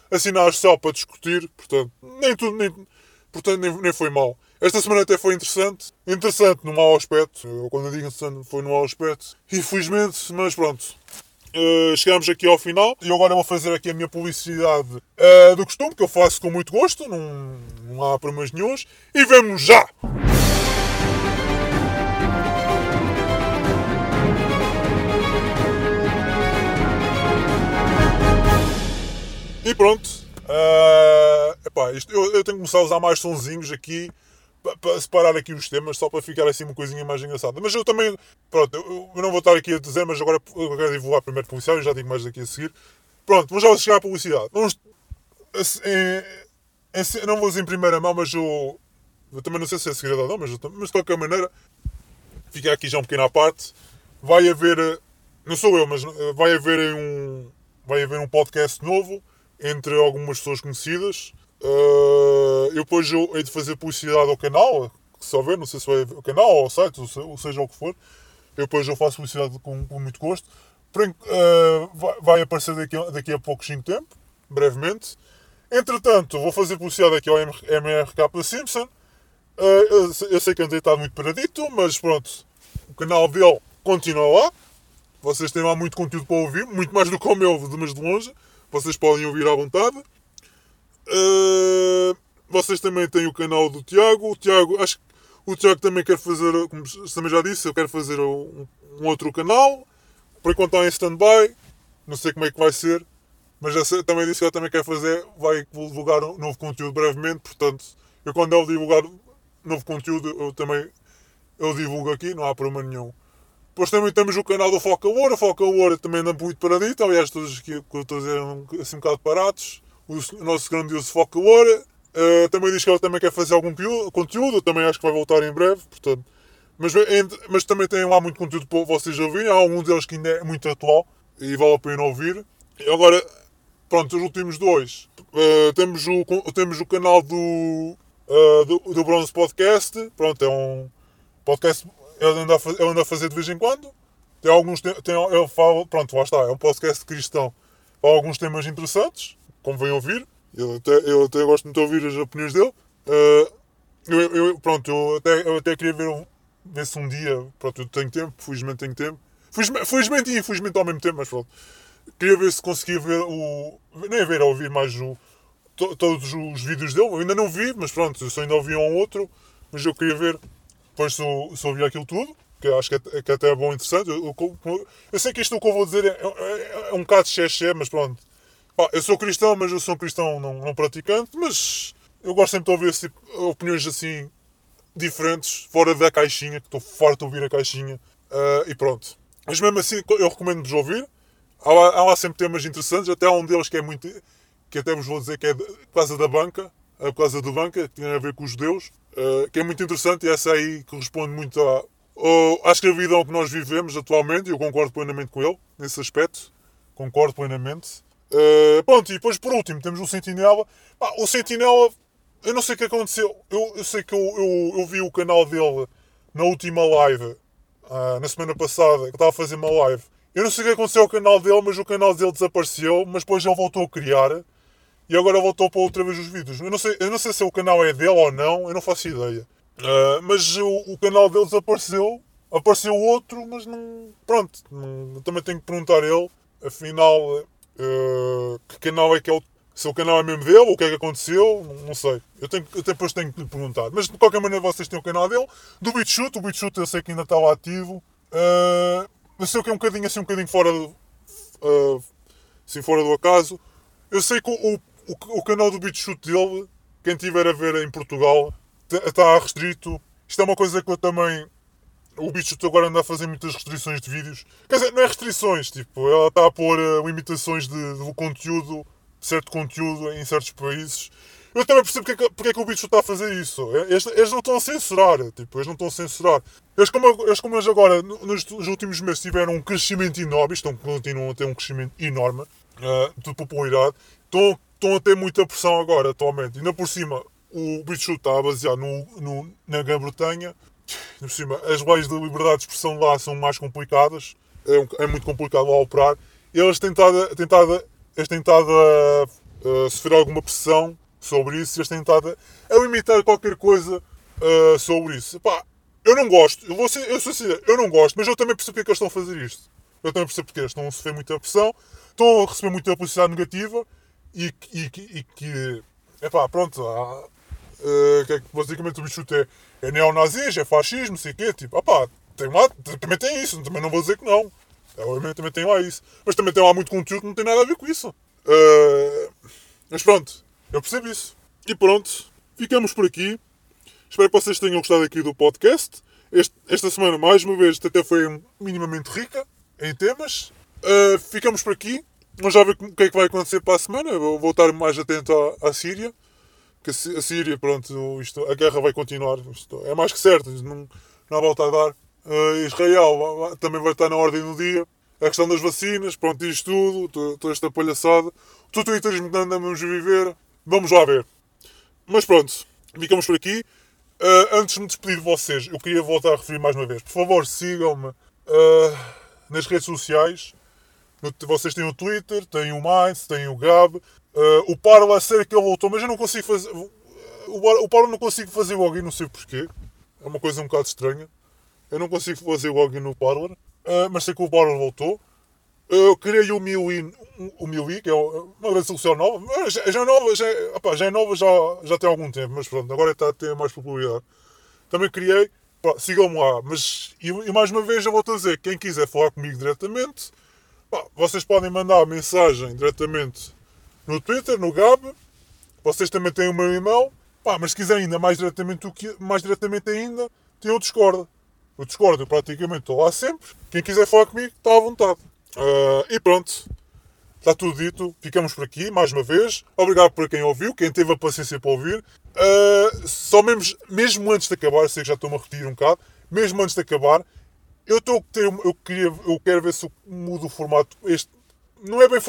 assinar só para discutir, portanto, nem tudo, nem, portanto, nem, nem foi mal. Esta semana até foi interessante, interessante no mau aspecto, eu, quando eu digo interessante foi no mau aspecto, infelizmente, mas pronto, Uh, chegamos aqui ao final. E agora vou fazer aqui a minha publicidade uh, do costume, que eu faço com muito gosto, não, não há problemas nenhums. E vemos já! E pronto, Uh, epá, isto, eu, eu tenho que começar a usar mais sonzinhos aqui para separar aqui os temas, só para ficar assim uma coisinha mais engraçada. Mas eu também, pronto, eu, eu não vou estar aqui a dizer, mas agora eu quero divulgar primeiro publicidade, eu já digo mais aqui a seguir. Pronto, vamos já chegar à publicidade. Vamos, em, não vou dizer em primeira mão, mas eu, eu também não sei se é segredo ou não, mas, mas de qualquer maneira, fica aqui já um pequeno à parte. Vai haver, não sou eu, mas vai haver um, vai haver um podcast novo entre algumas pessoas conhecidas. Uh, eu depois eu hei de fazer publicidade ao canal, se houver, não sei se vai o canal ou ao site, ou seja o que for. Eu depois eu faço publicidade com, com muito gosto. Uh, vai, aparecer daqui, daqui a pouco tempo, brevemente. Entretanto, vou fazer publicidade aqui ao MRK Simpson. Uh, eu, eu, sei que andei estado muito paradito, mas pronto, o canal dele continua lá. Vocês têm lá muito conteúdo para ouvir, muito mais do que o meu, mas de longe. Vocês podem ouvir à vontade. Uh, vocês também têm o canal do Tiago. O Tiago, acho o Tiago também quer fazer, como também já disse, eu quero fazer um, um outro canal. Por enquanto está em stand-by. Não sei como é que vai ser. Mas já também disse que ele também quer fazer. Vai divulgar um novo conteúdo brevemente. Portanto, eu quando ele divulgar novo conteúdo, eu também eu divulgo aqui. Não há problema nenhum. Depois também temos o canal do Foca Ouro. O Foca Ouro também anda muito paradito. Aliás, todos que eu estou a dizer assim um bocado parados o nosso grandioso Foca Loura. Uh, também diz que ela também quer fazer algum conteúdo, eu também acho que vai voltar em breve, portanto. Mas, mas também tem lá muito conteúdo para vocês ouvirem, há algum deles que ainda é muito atual e vale a pena ouvir. E agora, pronto, os últimos dois. Uh, temos, o, temos o canal do, uh, do, do, Bronze Podcast, pronto, é um podcast ele anda, a, ele anda a fazer de vez em quando. Tem alguns, tem, ele fala, pronto, lá está, é um podcast cristão. Fala alguns temas interessantes como vem ouvir. Eu até, eu até gosto muito de ouvir as opiniões dele. Uh, eu, eu, pronto, eu até, eu até queria ver, ver se um dia. Pronto, eu tenho tempo, felizmente tenho tempo. Felizmente, felizmente e infelizmente ao mesmo tempo, mas pronto. Queria ver se conseguia ver o. Nem ver, ouvir mais o, to, todos os vídeos dele. Eu ainda não vi, mas pronto, eu só ainda ouvi um ou outro. Mas eu queria ver depois se ouvir aquilo tudo. Que acho que, é, que até é bom interessante. Eu, eu, eu, sei que isto que eu vou dizer é, é, é um bocado xexé, mas pronto eu sou cristão, mas eu sou um cristão não, não praticante, mas eu gosto sempre de ouvir assim, opiniões assim diferentes, fora da caixinha, que estou farto de ouvir a caixinha. Uh, e pronto. Mas mesmo assim, eu recomendo-vos ouvir. Há lá, há lá, sempre temas interessantes, até há um deles que é muito. que até vos vou dizer que é por causa da banca, por causa da banca, que tem a ver com os judeus, uh, que é muito interessante e essa aí corresponde muito à, à escravidão que nós vivemos atualmente, eu concordo plenamente com ele, nesse aspecto. Concordo plenamente. Uh, pronto, e depois por último temos o Sentinela. Ah, o Sentinela, eu não sei o que aconteceu. Eu, eu sei que eu, eu, eu, vi o canal dele na última live, uh, na semana passada, que estava a fazer uma live. Eu não sei o que aconteceu ao canal dele, mas o canal dele desapareceu, mas depois ele voltou a criar e agora voltou para outra vez os vídeos. Eu não sei, eu não sei se o canal é dele ou não, eu não faço ideia. Uh, mas o, o, canal dele desapareceu, apareceu outro, mas não. Pronto, não, também tenho que perguntar a ele. Afinal, Uh, que canal é que é o. Se o canal é mesmo dele, o que é que aconteceu, não sei. Eu, tenho, eu depois tenho que lhe perguntar. Mas de qualquer maneira vocês têm o canal dele. Do BitChute, o BitChute eu sei que ainda está lá ativo. Uh, eu sei que é um bocadinho assim, um bocadinho fora do. Uh, assim, fora do acaso. Eu sei que o, o, o canal do BitChute dele, quem tiver a ver em Portugal, está restrito. Isto é uma coisa que eu também o bicho agora anda a fazer muitas restrições de vídeos. Quer dizer, não é restrições, tipo, ela está a pôr uh, limitações de, de conteúdo, certo conteúdo em certos países. Eu também percebo porque é que, porque é que o bicho está a fazer isso. Eles, eles não estão a censurar, tipo, eles não estão a censurar. Eles como, eles, como eles agora, nos, nos, últimos meses, tiveram um crescimento enorme, estão, continuam a ter um crescimento enorme uh, de popularidade, estão, estão a ter muita pressão agora, atualmente. Ainda por cima, o bicho está baseado no, no, na Grã-Bretanha, por cima, as leis da liberdade de expressão lá são mais complicadas, é, um, é muito complicado lá operar. Eles têm estado a, sofrer alguma pressão sobre isso, eles têm estado a limitar qualquer coisa uh, sobre isso. Pá, eu não gosto, eu, vou ser, eu sou sincero, eu não gosto, mas eu também percebo porque é que eles estão a fazer isto. Eu também percebo porque eles estão a sofrer muita pressão, estão a receber muita publicidade negativa e, e, e que, é pá, pronto, uh, que é que basicamente o bicho é é neonazis, é fascismo, sei o quê. Tipo, opá, tem lá, também tem isso, também não vou dizer que não. Obviamente também tem lá isso. Mas também tem lá muito conteúdo que não tem nada a ver com isso. Uh, Mas pronto, eu percebo isso. E pronto, ficamos por aqui. Espero que vocês tenham gostado aqui do podcast. Este, esta semana, mais uma vez, até foi minimamente rica em temas. Uh, ficamos por aqui. Vamos já ver o que é que vai acontecer para a semana. Vou, vou estar mais atento à, à Síria. Que a Síria, pronto, isto, a guerra vai continuar. Isto é mais que certo, não, não há volta a dar. Uh, Israel também vai estar na ordem do dia. A questão das vacinas, pronto, isto tudo, toda esta palhaçada. O totalitarismo que andamos a viver. Vamos lá ver. Mas pronto, ficamos por aqui. Uh, antes de me despedir de vocês, eu queria voltar a referir mais uma vez. Por favor, sigam-me uh, nas redes sociais. Vocês têm o Twitter, têm o Minds, têm o Gab. Uh, o Parla, sei que ele voltou, mas eu não consigo fazer. O Parla não consigo fazer login, não sei porquê. É uma coisa um bocado estranha. Eu não consigo fazer login no Parler, mas sei que o Parler voltou. Eu criei o Miui, o Miui, que é uma rede social nova. Já, já, é nova, já, opa, já é nova, já, já tem algum tempo, mas pronto, agora está a ter mais popularidade. Também criei, sigam-me lá. Mas, e, e, mais uma vez, eu volto a dizer: quem quiser falar comigo diretamente, vocês podem mandar mensagem diretamente no Twitter, no Gab. Vocês também têm o meu e-mail. Pá, mas se quiserem ainda mais diretamente, mais diretamente ainda, tem o Discord. O Discord eu praticamente estou lá sempre. Quem quiser falar comigo, está à vontade. Uh, e pronto. Está tudo dito. Ficamos por aqui, mais uma vez. Obrigado por quem ouviu, quem teve a paciência para ouvir. Uh, só mesmo, mesmo antes de acabar, sei que já estou-me a repetir um bocado, mesmo antes de acabar, eu estou eu, queria, eu quero ver se eu mudo o formato. Este, não é bem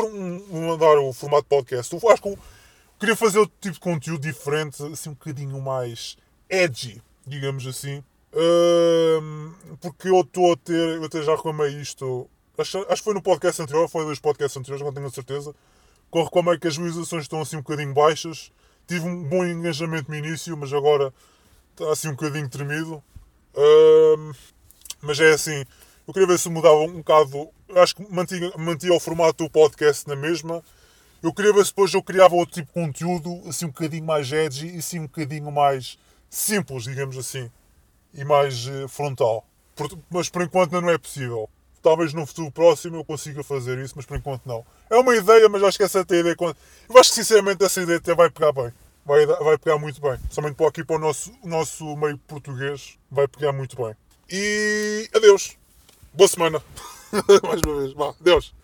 mudar o formato podcast. Eu acho que eu queria fazer outro tipo de conteúdo diferente, assim um bocadinho mais edgy, digamos assim. Uh, porque eu estou a ter, eu até já reclamei isto Acho, acho que foi no podcast anterior, foi dos podcasts anteriores, não tenho a certeza. Com como é que as visualizações estão assim um bocadinho baixas. Tive um bom engajamento no início, mas agora está assim um bocadinho tremido. Uh, mas é assim, eu queria ver se mudava um bocado. Acho que mantinha, mantinha o formato do podcast na mesma. Eu queria ver se depois eu criava outro tipo de conteúdo, assim um bocadinho mais edgy e assim um bocadinho mais simples, digamos assim. E mais uh, frontal. Por, mas por enquanto não é possível. Talvez no futuro próximo eu consiga fazer isso, mas por enquanto não. É uma ideia, mas acho que essa ideia. Eu acho que sinceramente essa ideia até vai pegar bem. Vai, vai pegar muito bem. Somente aqui para o nosso, nosso meio português vai pegar muito bem. E adeus. Boa semana. *laughs* Mais uma vez. Vá, adeus.